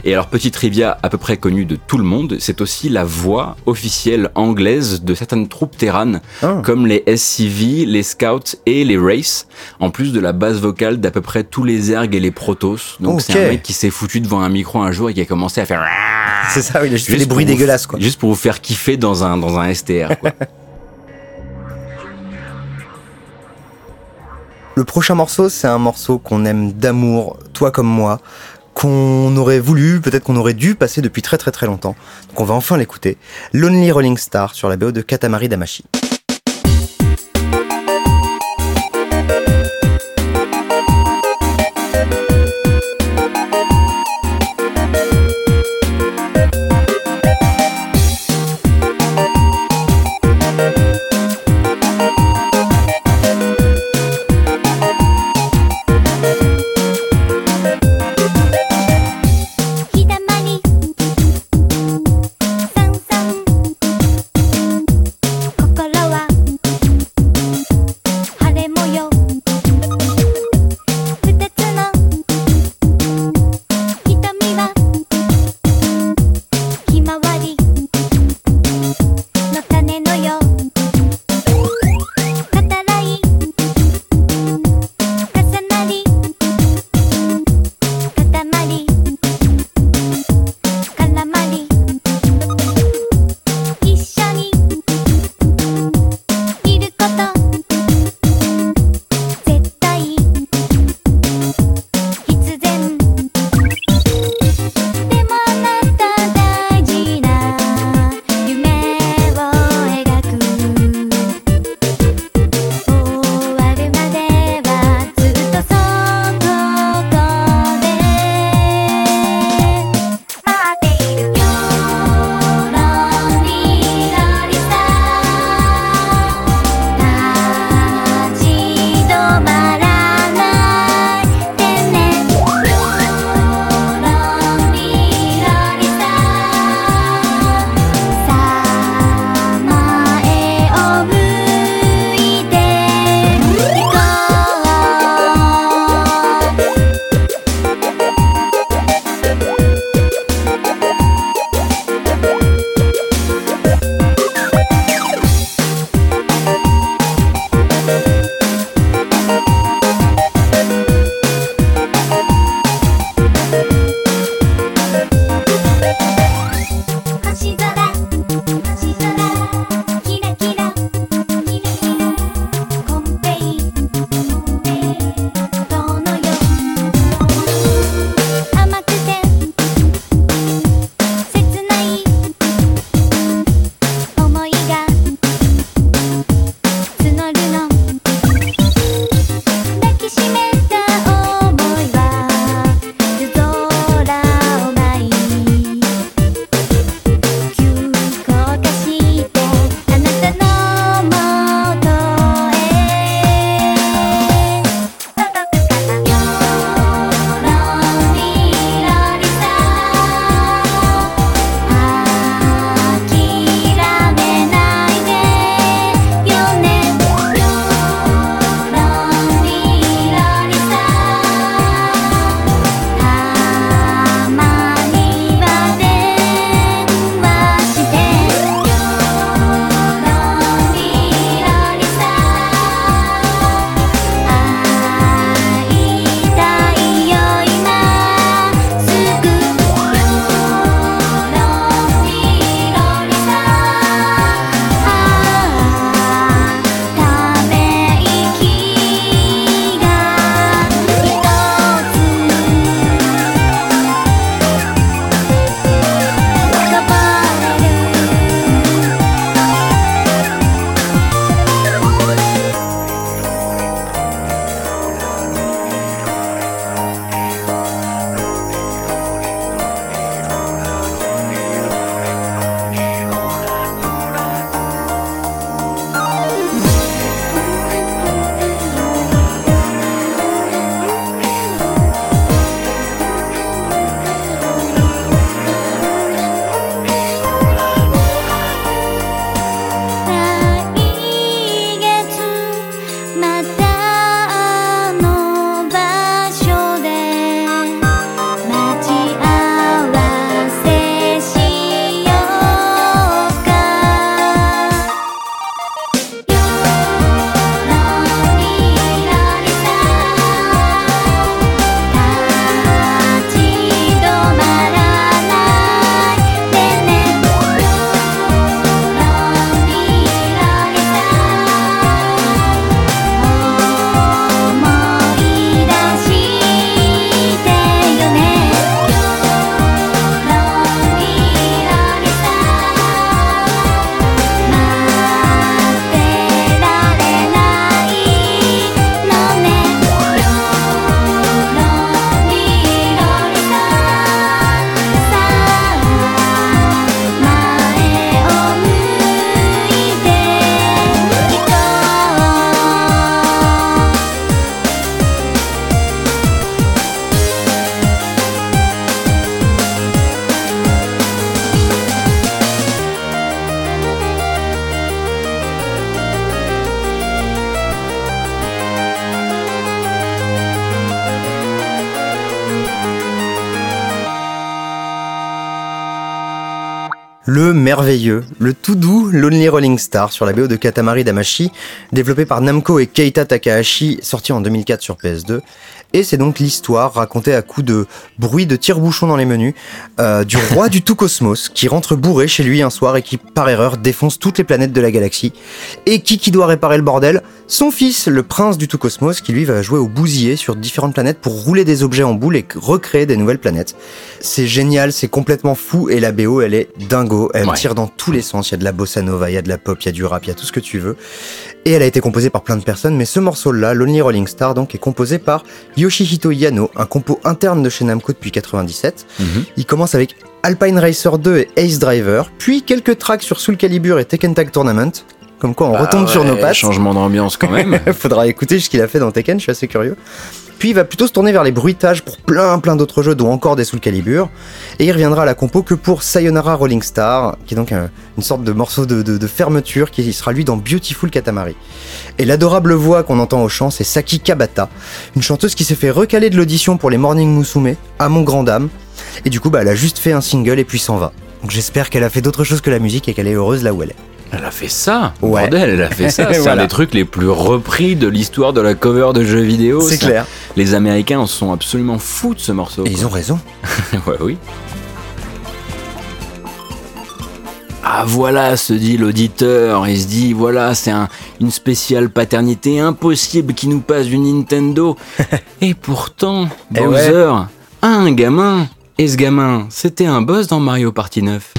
Et alors, petite trivia à peu près connue de tout le monde, c'est aussi la voix officielle anglaise de certaines troupes terranes, Ah. comme les SCV, les Scouts et les Race, en plus de la base vocale d'à peu près tous les ergs et les Protoss. Donc, c'est un mec qui s'est foutu devant un micro un jour et qui a commencé à faire. c'est ça, oui, il a juste fait des bruits vous- dégueulasses, quoi. Juste pour vous faire kiffer dans un, dans un STR, quoi. Le prochain morceau, c'est un morceau qu'on aime d'amour, toi comme moi, qu'on aurait voulu, peut-être qu'on aurait dû passer depuis très très très longtemps. Donc on va enfin l'écouter. Lonely Rolling Star sur la BO de Katamari Damashi. Le tout doux Lonely Rolling Star sur la BO de Katamari Damashi, développé par Namco et Keita Takahashi, sorti en 2004 sur PS2. Et c'est donc l'histoire racontée à coups de bruit de tire-bouchon dans les menus euh, du roi du tout cosmos qui rentre bourré chez lui un soir et qui par erreur défonce toutes les planètes de la galaxie. Et qui qui doit réparer le bordel? Son fils, le prince du tout cosmos, qui lui va jouer au bousiller sur différentes planètes pour rouler des objets en boule et recréer des nouvelles planètes. C'est génial, c'est complètement fou et la BO elle est dingo, elle Ouais. tire dans tous les sens, il y a de la bossa nova, il y a de la pop, il y a du rap, il y a tout ce que tu veux. Et elle a été composée par plein de personnes, mais ce morceau-là, Lonely Rolling Star, donc, est composé par Yoshihito Yano, un compo interne de chez Namco depuis 97. Mhm. Il commence avec Alpine Racer 2 et Ace Driver, puis quelques tracks sur Soul Calibur et Tekken Tag Tournament. Comme quoi on retombe Ah sur nos pattes. Changement d'ambiance quand même. Faudra écouter ce qu'il a fait dans Tekken, je suis assez curieux. Puis il va plutôt se tourner vers les bruitages pour plein plein d'autres jeux, dont encore des Soul Calibur. Et il reviendra à la compo que pour Sayonara Rolling Star, qui est donc un- une sorte de morceau de fermeture qui sera lui dans Beautiful Katamari. Et l'adorable voix qu'on entend au chant, c'est Saki Kabata, une chanteuse qui s'est fait recaler de l'audition pour les Morning Musume, à mon grand dame. Et du coup, bah, elle a juste fait un single et puis s'en va. Donc j'espère qu'elle a fait d'autres choses que la musique et qu'elle est heureuse là où elle est. Elle a fait ça, Ouais. bordel, elle a fait ça. C'est Voilà. un des trucs les plus repris de l'histoire de la cover de jeux vidéo. C'est clair. Les Américains en sont absolument fous de ce morceau. Et ils ont raison. ouais, oui. Ah voilà, se dit l'auditeur, il se dit voilà, c'est un, une spéciale paternité impossible qui nous passe du Nintendo. Et pourtant, Eh Bowser a un gamin. Et ce gamin, c'était un boss dans Mario Party 9.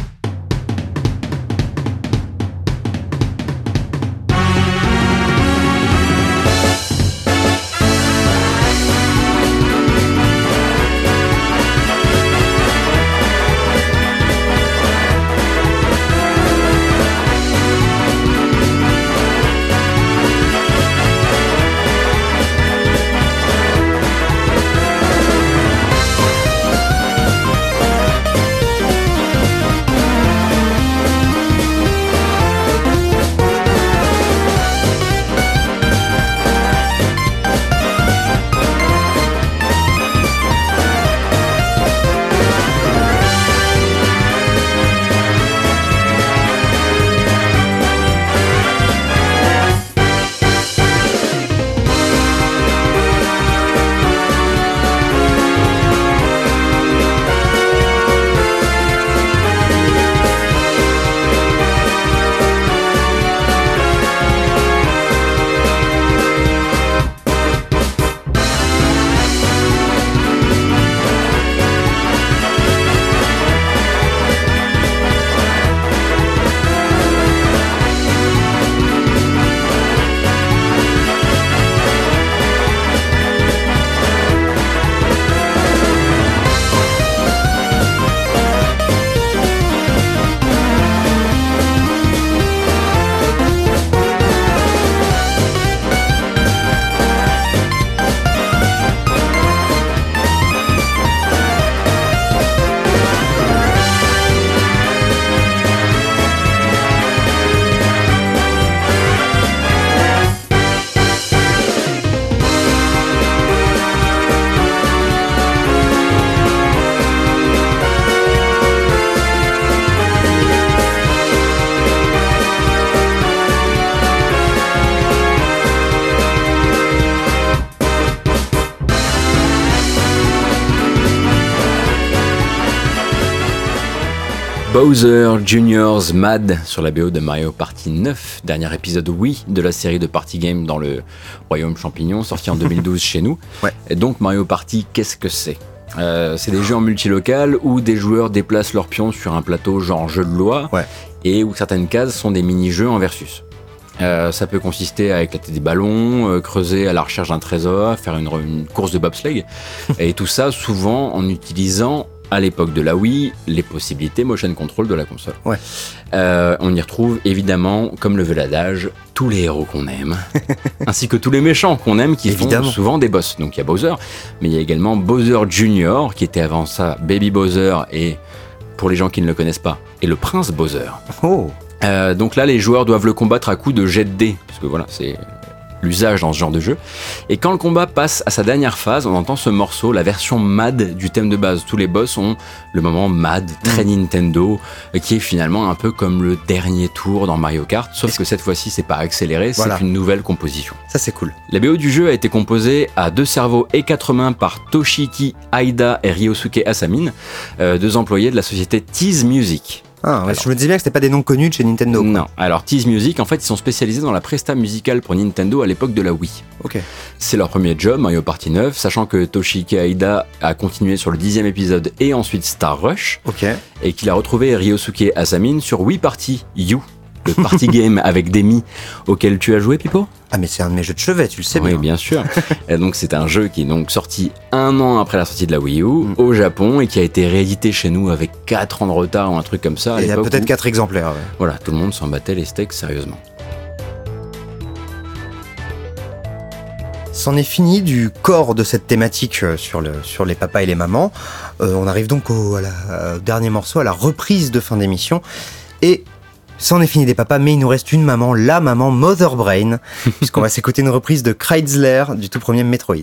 Bowser Jr.'s Mad sur la BO de Mario Party 9, dernier épisode oui de la série de party game dans le Royaume Champignon, sorti en 2012 chez nous. Ouais. Et donc Mario Party, qu'est-ce que c'est? Euh, C'est des jeux en multilocal où des joueurs déplacent leurs pions sur un plateau genre jeu de loi Ouais. et où certaines cases sont des mini-jeux en versus. Euh, ça peut consister à éclater des ballons, euh, creuser à la recherche d'un trésor, faire une, une course de bobsleigh, et tout ça souvent en utilisant à l'époque de la Wii les possibilités motion control de la console. Ouais. Euh, on y retrouve évidemment, comme le veut l'adage, tous les héros qu'on aime, ainsi que tous les méchants qu'on aime qui Évidemment. font souvent des boss. Donc il y a Bowser, mais il y a également Bowser Jr. qui était avant ça Baby Bowser et pour les gens qui ne le connaissent pas, et le prince Bowser. Oh Euh, donc là, les joueurs doivent le combattre à coups de jet de dés, parce que voilà, c'est l'usage dans ce genre de jeu. Et quand le combat passe à sa dernière phase, on entend ce morceau, la version mad du thème de base. Tous les boss ont le moment mad, très Nintendo, euh, qui est finalement un peu comme le dernier tour dans Mario Kart, sauf que cette fois-ci c'est pas accéléré, Voilà. c'est une nouvelle composition. Ça, c'est cool. La BO du jeu a été composée à deux cerveaux et quatre mains par Toshiki Aida et Ryosuke Asamine, euh, deux employés de la société Tease Music. Ah, ouais, Alors- je me disais bien que c'était pas des noms connus de chez Nintendo. quoi. Non, alors Tease Music, en fait, ils sont spécialisés dans la presta musicale pour Nintendo à l'époque de la Wii. Ok. C'est leur premier job, Mario Party 9, sachant que Toshiki Aida a continué sur le dixième épisode et ensuite Star Rush, Ok. et qu'il a retrouvé Ryosuke Asamine sur Wii Party U, le party game avec des mi auquel tu as joué, Pipo? Ah, mais c'est un de mes jeux de chevet, tu le sais Oui, bien. bien sûr. et donc c'est un jeu qui est donc sorti un an après la sortie de la Wii U Mm. au Japon et qui a été réédité chez nous avec 4 ans de retard ou un truc comme ça. Il y a peut-être où- quatre exemplaires. ouais. Voilà, tout le monde s'en battait les steaks sérieusement. C'en est fini du corps de cette thématique euh, sur, le, sur les papas et les mamans. Euh, on arrive donc au à la- au dernier morceau, à la reprise de fin d'émission. Et c'en est fini des papas, mais il nous reste une maman, la maman Mother Brain, puisqu'on va s'écouter une reprise de Chrysler du tout premier Metroid.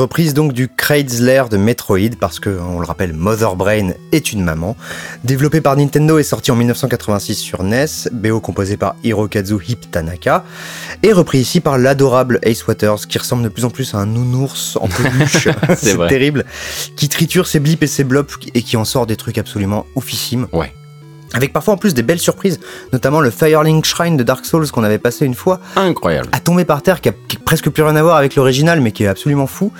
Reprise donc du Kraid's Lair de Metroid, parce que, on le rappelle, Mother Brain est une maman. Développé par Nintendo et sorti en 1986 sur NES, BO composé par Hirokazu Hip Tanaka, et repris ici par l'adorable Ace Waters, qui ressemble de plus en plus à un nounours en peluche, c'est terrible, qui triture ses blips et ses blops et qui en sort des trucs absolument oufissimes. Ouais. Avec parfois en plus des belles surprises, notamment le Firelink Shrine de Dark Souls qu'on avait passé une fois, Incroyable. à tomber par terre, qui a, qui a presque plus rien à voir avec l'original, mais qui est absolument fou.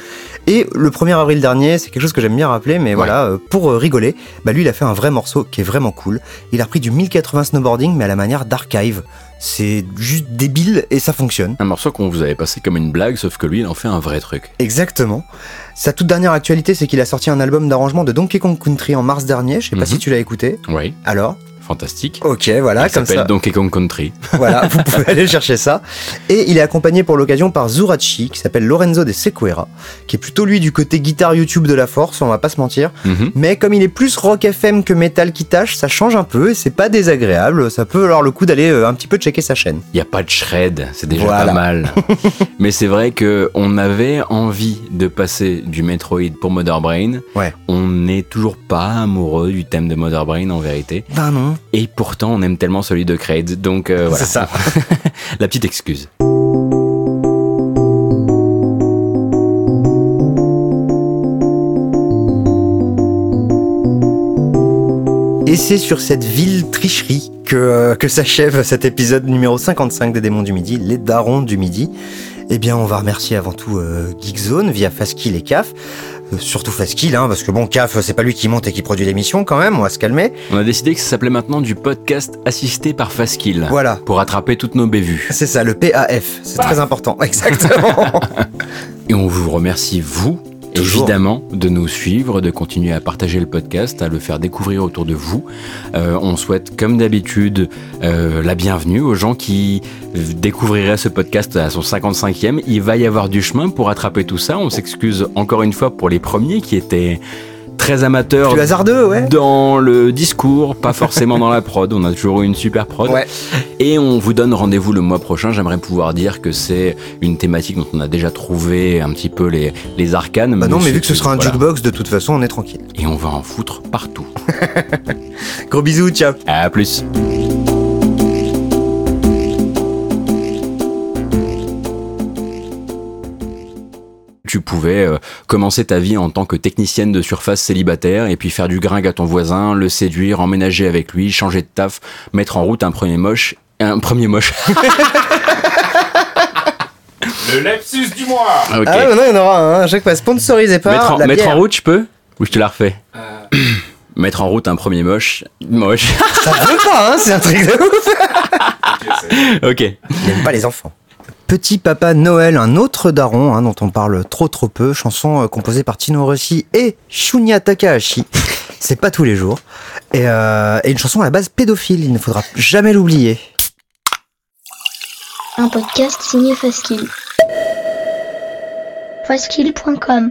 Et le 1er avril dernier, c'est quelque chose que j'aime bien rappeler, mais voilà, euh, pour euh, rigoler, bah lui il a fait un vrai morceau qui est vraiment cool. Il a repris du 1080 snowboarding, mais à la manière d'archive. C'est juste débile et ça fonctionne. Un morceau qu'on vous avait passé comme une blague, sauf que lui, il en fait un vrai truc. Exactement. Sa toute dernière actualité, c'est qu'il a sorti un album d'arrangement de Donkey Kong Country en mars dernier. Je sais pas Mhm. si tu l'as écouté. Oui, Alors? Fantastique. Ok, voilà, il comme s'appelle ça. Donkey Kong Country. Voilà, vous pouvez aller chercher ça. Et il est accompagné pour l'occasion par Zurachi, qui s'appelle Lorenzo de Sequeira, qui est plutôt lui du côté guitare YouTube de la force, on va pas se mentir. Mhm. Mais comme il est plus rock FM que metal qui tâche, ça change un peu et c'est pas désagréable. Ça peut avoir le coup d'aller euh, un petit peu checker sa chaîne. Il n'y a pas de shred, c'est déjà Voilà. pas mal. Mais c'est vrai que on avait envie de passer du Metroid pour Mother Brain. Ouais. On n'est toujours pas amoureux du thème de Mother Brain en vérité. Ben non. Et pourtant, on aime tellement celui de Kraid. Donc euh, voilà. C'est ça. La petite excuse. Et c'est sur cette ville tricherie que, euh, que s'achève cet épisode numéro 55 des Démons du Midi, les Darons du Midi. Eh bien, on va remercier avant tout euh, Geekzone via Faskill et CAF. Euh, surtout Faskill, hein, parce que bon, CAF, c'est pas lui qui monte et qui produit l'émission quand même, on va se calmer. On a décidé que ça s'appelait maintenant du podcast assisté par Faskill. Voilà. Pour attraper toutes nos bévues. C'est ça, le PAF, c'est très important, exactement. Et on vous remercie, vous, Évidemment, de nous suivre, de continuer à partager le podcast, à le faire découvrir autour de vous. Euh, on souhaite, comme d'habitude, euh, la bienvenue aux gens qui euh, découvriraient ce podcast à son 55e. Il va y avoir du chemin pour rattraper tout ça. On s'excuse encore une fois pour les premiers qui étaient très amateurs du hasardeux, ouais. dans le discours, pas forcément dans la prod. On a toujours eu une super prod. Ouais. Et on vous donne rendez-vous le mois prochain. J'aimerais pouvoir dire que c'est une thématique dont on a déjà trouvé un petit peu les, les arcanes. Bah non, mais vu que ce sera un voilà. jukebox, de toute façon, on est tranquille. Et on va en foutre partout. Gros bisous, ciao. À plus. Tu pouvais euh, commencer ta vie en tant que technicienne de surface célibataire et puis faire du gringue à ton voisin, le séduire, emménager avec lui, changer de taf, mettre en route un premier moche. Un premier moche. Le lapsus du mois Ok. Ah ouais, maintenant il y en aura un, hein, à chaque fois sponsorisé par mettre en, la mettre en route, je peux? Ou je te la refais? Mettre en route un premier moche. Moche. Ça veut pas, hein, c'est un truc de ouf. ok. Il n'aime pas les enfants. Petit Papa Noël, un autre daron hein, dont on parle trop trop peu, chanson euh, composée par Tino Rossi et Shunya Takahashi. C'est pas tous les jours. Et, euh, et une chanson à la base pédophile, il ne faudra jamais l'oublier. Un podcast signé Faskill. Faskill.com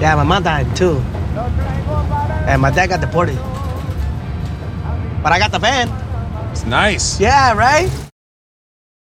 Yeah, my mom died too. And my dad got deported. But I got the band. It's nice. Yeah, right?